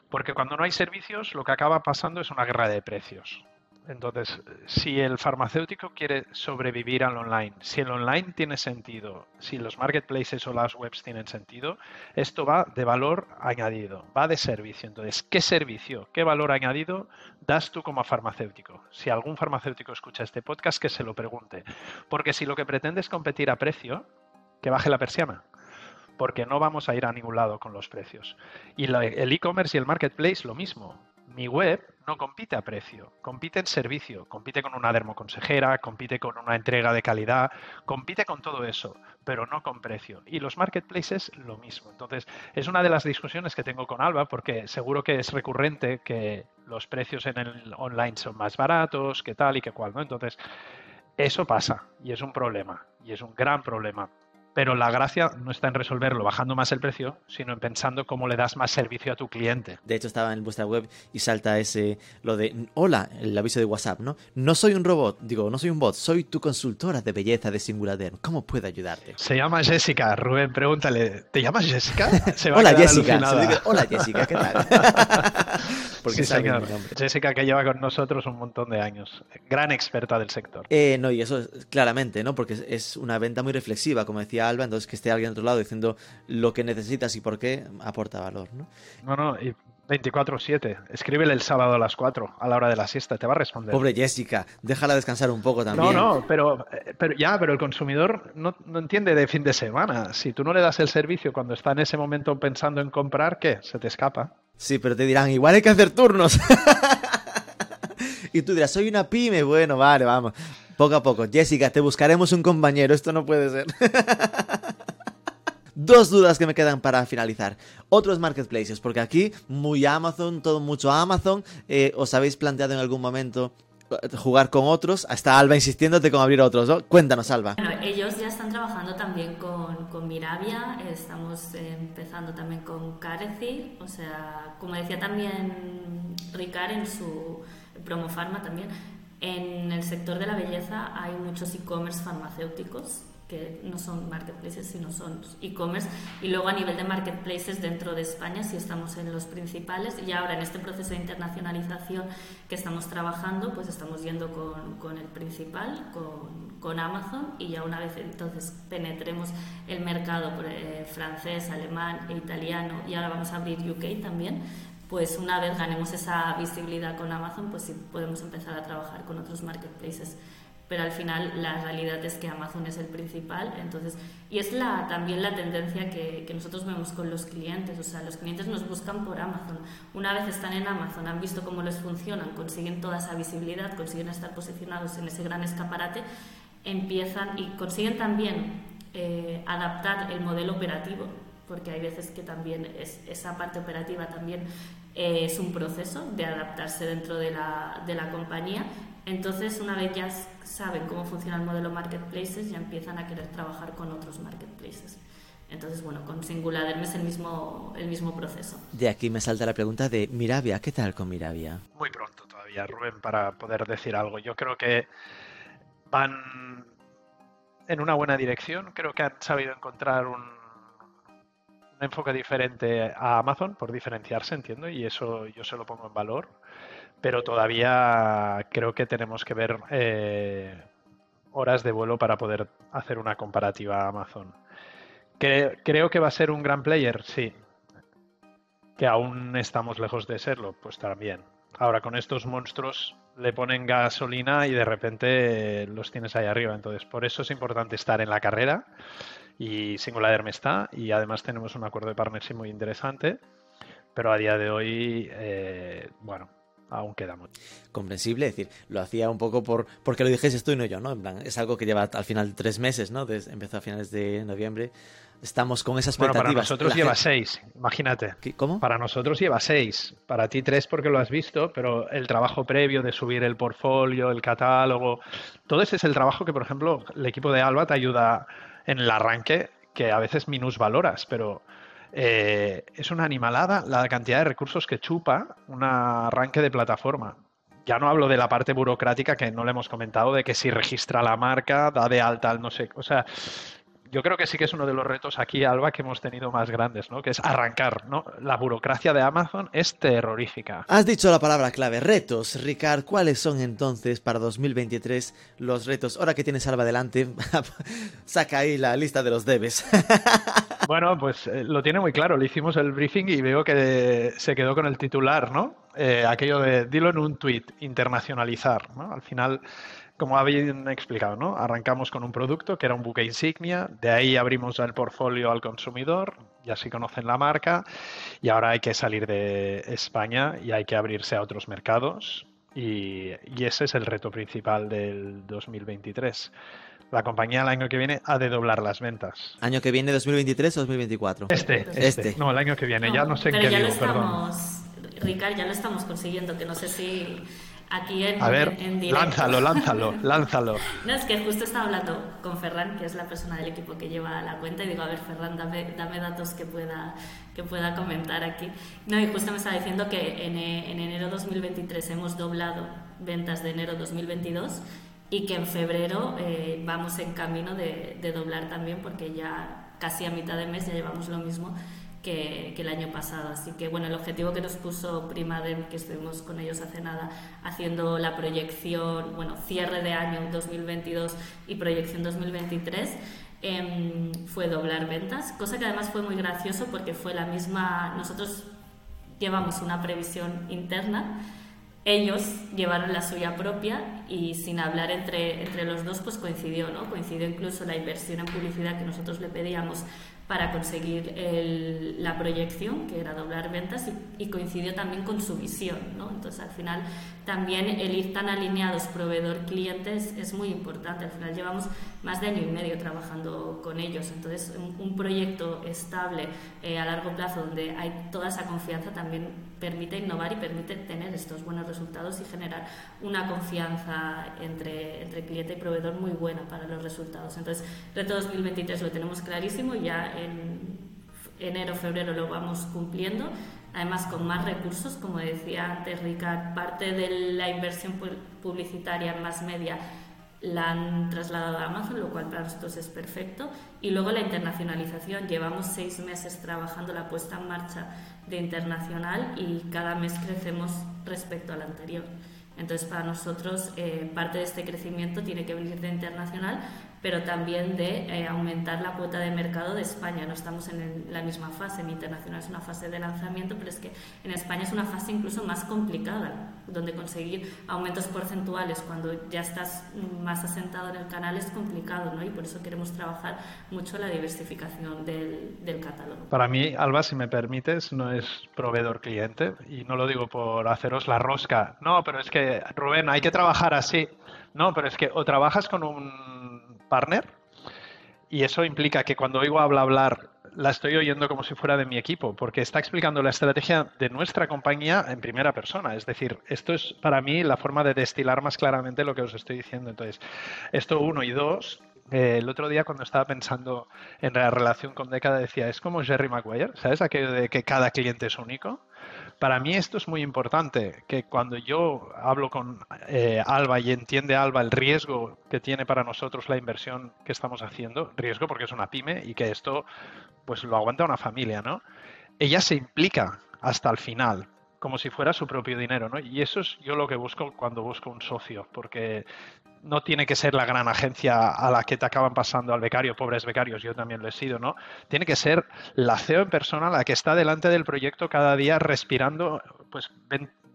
Porque cuando no hay servicios, lo que acaba pasando es una guerra de precios. Entonces, si el farmacéutico quiere sobrevivir al online, si el online tiene sentido, si los marketplaces o las webs tienen sentido, esto va de valor añadido, va de servicio. Entonces, ¿qué servicio, qué valor añadido das tú como farmacéutico? Si algún farmacéutico escucha este podcast, que se lo pregunte. Porque si lo que pretende es competir a precio, que baje la persiana porque no vamos a ir a ningún lado con los precios. Y el e-commerce y el marketplace lo mismo. Mi web no compite a precio, compite en servicio, compite con una dermoconsejera, compite con una entrega de calidad, compite con todo eso, pero no con precio. Y los marketplaces lo mismo. Entonces, es una de las discusiones que tengo con Alba, porque seguro que es recurrente que los precios en el online son más baratos, que tal y que cual, ¿no? Entonces, eso pasa y es un problema, y es un gran problema. Pero la gracia no está en resolverlo bajando más el precio, sino en pensando cómo le das más servicio a tu cliente. De hecho, estaba en vuestra web y salta ese, lo de, hola, el aviso de WhatsApp, ¿no? No soy un robot, digo, no soy un bot, soy tu consultora de belleza de Singulader. ¿Cómo puedo ayudarte? Se llama Jessica, Rubén, pregúntale, ¿te llamas Jessica? Se va a Hola Jessica, alucinada. Se dice, hola Jessica, ¿qué tal? Porque Sí, sabe señor. mi nombre. Jessica que lleva con nosotros un montón de años, gran experta del sector. Eh, no, y eso es- claramente, ¿no? Porque es- es una venta muy reflexiva, como decía Alba, entonces que esté alguien al otro lado diciendo lo que necesitas y por qué aporta valor, ¿no? No, no, y 24-7. Escríbele el sábado a las 4, a la hora de la siesta, te va a responder. Pobre Jessica, déjala descansar un poco también. No, no, pero, eh, pero ya, pero el consumidor no, no, entiende de fin de semana. Si tú no le das el servicio cuando está en ese momento pensando en comprar, ¿qué? Se te escapa. Sí, pero te dirán, igual hay que hacer turnos. y tú dirás, soy una pyme. Bueno, vale, vamos. Poco a poco. Jessica, te buscaremos un compañero. Esto no puede ser. Dos dudas que me quedan para finalizar. Otros marketplaces, porque aquí muy Amazon, todo mucho Amazon. Eh, ¿Os habéis planteado en algún momento jugar con otros? Hasta Alba insistiéndote con abrir otros, ¿no? Cuéntanos, Alba. Bueno, ellos ya están trabajando también con, con Miravia, estamos empezando también con Careci, o sea, como decía también Ricard en su Promo Pharma también, en el sector de la belleza hay muchos e-commerce farmacéuticos que no son marketplaces, sino son e-commerce. Y luego a nivel de marketplaces dentro de España, si estamos en los principales, y ahora en este proceso de internacionalización que estamos trabajando, pues estamos yendo con, con el principal, con, con, Amazon, y ya una vez entonces penetremos el mercado eh, francés, alemán e italiano, y ahora vamos a abrir UK también, pues una vez ganemos esa visibilidad con Amazon, pues sí podemos empezar a trabajar con otros marketplaces pero al final la realidad es que Amazon es el principal, entonces, y es la, también la tendencia que, que, nosotros vemos con los clientes, o sea, los clientes nos buscan por Amazon. Una vez están en Amazon, han visto cómo les funcionan, consiguen toda esa visibilidad, consiguen estar posicionados en ese gran escaparate, empiezan y consiguen también eh, adaptar el modelo operativo, porque hay veces que también es, esa parte operativa también eh, es un proceso de adaptarse dentro de la, de la compañía entonces, una vez ya saben cómo funciona el modelo marketplaces, ya empiezan a querer trabajar con otros marketplaces. Entonces, bueno, con Singular es el mismo, el mismo proceso. De aquí me salta la pregunta de Miravia. ¿Qué tal con Miravia? Muy pronto todavía, Rubén, para poder decir algo. Yo creo que van en una buena dirección. Creo que han sabido encontrar un, un enfoque diferente a Amazon por diferenciarse, entiendo, y eso yo se lo pongo en valor pero todavía creo que tenemos que ver eh, horas de vuelo para poder hacer una comparativa a Amazon. creo que va a ser un gran player, sí. Que aún estamos lejos de serlo, pues también. Ahora con estos monstruos le ponen gasolina y de repente los tienes ahí arriba. Entonces, por eso es importante estar en la carrera y Singular me está y además tenemos un acuerdo de partnership muy interesante. Pero a día de hoy, eh, bueno, aún queda mucho. Comprensible, es decir, lo hacía un poco por porque lo dijese tú y no yo, ¿no? En plan, es algo que lleva al final tres meses, ¿no? empezó a finales de noviembre. Estamos con esas expectativas. Bueno, para nosotros lleva seis, imagínate. ¿Cómo? Para nosotros lleva seis. Para ti tres porque lo has visto, pero el trabajo previo de subir el portfolio, el catálogo, todo ese es el trabajo que, por ejemplo, el equipo de Alba te ayuda en el arranque, que a veces minusvaloras, pero eh, es una animalada la cantidad de recursos que chupa un arranque de plataforma. Ya no hablo de la parte burocrática que no le hemos comentado, de que si registra la marca, da de alta al no sé. O sea, yo creo que sí que es uno de los retos aquí, Alba, que hemos tenido más grandes, ¿no? Que es arrancar, ¿no? La burocracia de Amazon es terrorífica. Has dicho la palabra clave, retos. Ricard, ¿cuáles son entonces para 2023 los retos? Ahora que tienes Alba delante, saca ahí la lista de los debes. bueno, pues eh, lo tiene muy claro. Le hicimos el briefing y veo que se quedó con el titular, ¿no? Eh, aquello de dilo en un tweet, internacionalizar, ¿no? Al final como habían explicado, ¿no? Arrancamos con un producto que era un buque insignia, de ahí abrimos el portfolio al consumidor, ya sí conocen la marca, y ahora hay que salir de España y hay que abrirse a otros mercados, y, ese es el reto principal del 2023. La compañía el año que viene ha de doblar las ventas. ¿Año que viene 2023 o 2024? Este, este, este. No, el año que viene, ya no sé en qué ya digo, lo estamos, Ricard, ya lo estamos consiguiendo, que no sé si aquí en, A ver, en directo. lánzalo, lánzalo, lánzalo. No, es que justo estaba hablando con Ferran, que es la persona del equipo que lleva la cuenta, y digo, a ver, Ferran, dame, dame datos que pueda, que pueda comentar aquí. No, y justo me estaba diciendo que en, en enero 2023 hemos doblado ventas de enero 2022 y que en febrero eh, vamos en camino de, de doblar también, porque ya casi a mitad de mes ya llevamos lo mismo que, que, el año pasado. Así que bueno, el objetivo que nos puso Primadem, que estuvimos con ellos hace nada, haciendo la proyección, bueno, cierre de año 2022 y proyección 2023, eh, fue doblar ventas, cosa que además fue muy gracioso porque fue la misma, nosotros llevamos una previsión interna, ellos llevaron la suya propia y sin hablar entre, entre los dos pues coincidió, ¿no? Coincidió incluso la inversión en publicidad que nosotros le pedíamos para conseguir la proyección, que era doblar ventas, y, coincidió también con su visión. ¿no? Entonces, al final, también el ir tan alineados proveedor-clientes es muy importante. Al final, llevamos más de año y medio trabajando con ellos. Entonces, un, proyecto estable eh, a largo plazo, donde hay toda esa confianza, también permite innovar y permite tener estos buenos resultados y generar una confianza entre, entre cliente y proveedor muy buena para los resultados. Entonces, reto 2023 lo tenemos clarísimo, ya en enero, febrero lo vamos cumpliendo, además con más recursos, como decía antes Ricard, parte de la inversión publicitaria en más media la han trasladado a Amazon, lo cual para nosotros es perfecto. Y luego la internacionalización. Llevamos seis meses trabajando la puesta en marcha de internacional y cada mes crecemos respecto al anterior. Entonces, para nosotros, eh, parte de este crecimiento tiene que venir de internacional, pero también de eh, aumentar la cuota de mercado de España. No estamos en la misma fase, en internacional es una fase de lanzamiento, pero es que en España es una fase incluso más complicada, donde conseguir aumentos porcentuales cuando ya estás más asentado en el canal es complicado, ¿no? Y por eso queremos trabajar mucho la diversificación del, del catálogo. Para mí, Alba, si me permites, no es proveedor cliente, y no lo digo por haceros la rosca. No, pero es que, Rubén, hay que trabajar así. No, pero es que o trabajas con un partner y eso implica que cuando oigo habla hablar la estoy oyendo como si fuera de mi equipo, porque está explicando la estrategia de nuestra compañía en primera persona. Es decir, esto es para mí la forma de destilar más claramente lo que os estoy diciendo. Entonces, esto uno y dos. Eh, el otro día cuando estaba pensando en la relación con Década decía, es como Jerry Maguire, ¿sabes? Aquello de que cada cliente es único. Para mí esto es muy importante, que cuando yo hablo con eh, Alba y entiende Alba el riesgo que tiene para nosotros la inversión que estamos haciendo, riesgo porque es una pyme y que esto pues lo aguanta una familia, ¿no? Ella se implica hasta el final, como si fuera su propio dinero, ¿no? Y eso es yo lo que busco cuando busco un socio, porque no tiene que ser la gran agencia a la que te acaban pasando al becario, pobres becarios, yo también lo he sido, ¿no? Tiene que ser la CEO en persona la que está delante del proyecto cada día respirando, pues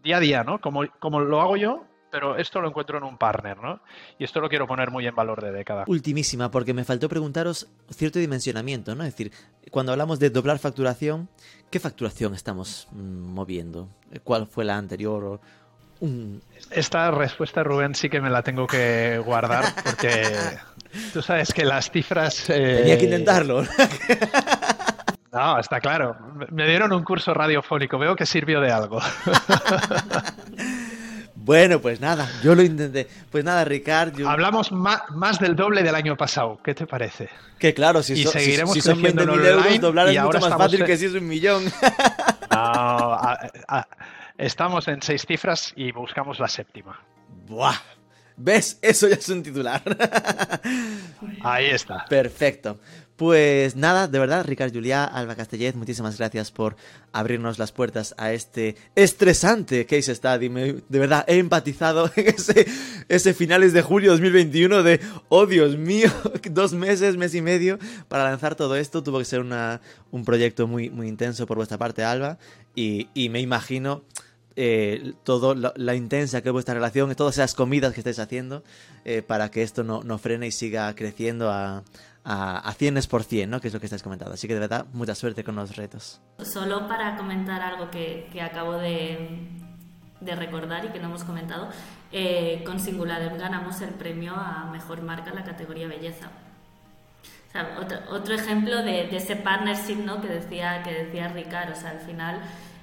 día a día, ¿no? Como, como lo hago yo, pero esto lo encuentro en un partner, ¿no? Y esto lo quiero poner muy en valor de década. Ultimísima, porque me faltó preguntaros cierto dimensionamiento, ¿no? Es decir, cuando hablamos de doblar facturación, ¿qué facturación estamos mm, moviendo? ¿Cuál fue la anterior? Esta respuesta, Rubén, sí que me la tengo que guardar porque tú sabes que las cifras... Eh, Tenía que intentarlo. No, está claro. Me dieron un curso radiofónico. Veo que sirvió de algo. Bueno, pues nada, yo lo intenté. Pues nada, Ricardo. Hablamos más, del doble del año pasado. ¿Qué te parece? Que claro, si, son 20.000 euros, doblar es mucho más fácil que si es un millón. No, estamos en seis cifras y buscamos la séptima. Buah. ¿Ves? Eso ya es un titular. Ahí está. Perfecto. Pues nada, de verdad, Ricard Juliá, Alba Castellet, muchísimas gracias por abrirnos las puertas a este estresante case study. de verdad, he empatizado en ese, ese finales de julio 2021 de, oh Dios mío, dos meses, mes y medio para lanzar todo esto. Tuvo que ser una, un proyecto muy, muy intenso por vuestra parte, Alba, y, y me imagino... Eh, todo la, intensa que es vuestra relación, todas esas comidas que estáis haciendo eh, para que esto no, no frene y siga creciendo a, a, a cienes por cien, ¿no? Que es lo que estáis comentando. Así que de verdad, mucha suerte con los retos. Solo para comentar algo que, que acabo de, de, recordar y que no hemos comentado, eh, con Singular ganamos el premio a Mejor Marca en la categoría Belleza. O sea, otro, otro, ejemplo de, de, ese partnership ¿no? que, decía, que decía Ricard. O sea, al final,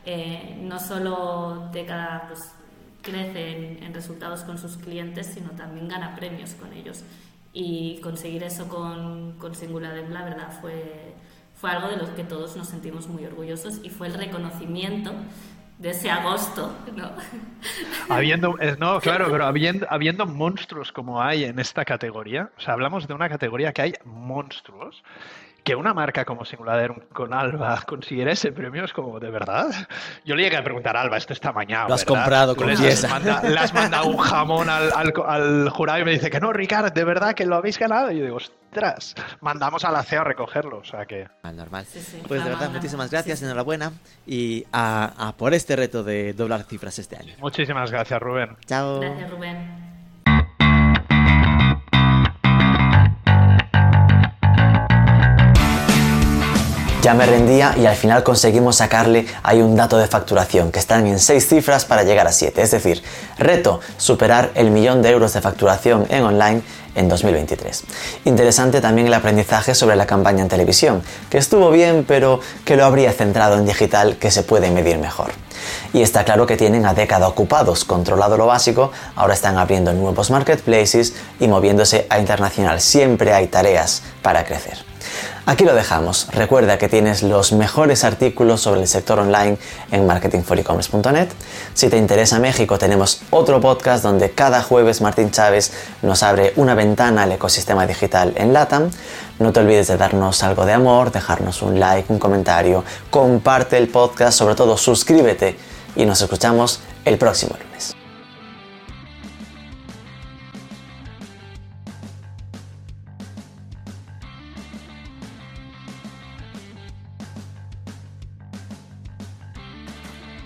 eh, no solo de cada... Pues, crece en, en resultados con sus clientes, sino también gana premios con ellos y conseguir eso con, con Singular la verdad, fue, fue algo de lo que todos nos sentimos muy orgullosos y fue el reconocimiento de ese agosto, ¿no? Habiendo, no, claro, pero habiendo, habiendo monstruos como hay en esta categoría, o sea, hablamos de una categoría que hay monstruos, que una marca como Singulader con Alba consiguiera ese premio es como, ¿de verdad? Yo le llegué a preguntar a Alba esto esta mañana. Lo has comprado, con Le has mandado un jamón al, al, jurado y me dice que no, Ricard, de verdad que lo habéis ganado. Y yo digo, ostras, mandamos a la CEO a recogerlo, o sea que... Ah, normal. pues de verdad, muchísimas gracias, enhorabuena y a, a por este reto de doblar cifras este año. Muchísimas gracias, Rubén. Chao. Gracias, Rubén. Ya me rendía y al final conseguimos sacarle ahí un dato de facturación, que están en 6 cifras para llegar a 7. Es decir, reto superar el millón de euros de facturación en online en 2023. Interesante también el aprendizaje sobre la campaña en televisión, que estuvo bien, pero que lo habría centrado en digital, que se puede medir mejor. Y está claro que tienen a década ocupados, controlado lo básico, ahora están abriendo nuevos marketplaces y moviéndose a internacional. Siempre hay tareas para crecer. Aquí lo dejamos. Recuerda que tienes los mejores artículos sobre el sector online en marketingforecommerce.net. Si te interesa México, tenemos otro podcast donde cada jueves Martín Chávez nos abre una ventana al ecosistema digital en LATAM. No te olvides de darnos algo de amor, dejarnos un like, un comentario, comparte el podcast, sobre todo suscríbete y nos escuchamos el próximo lunes.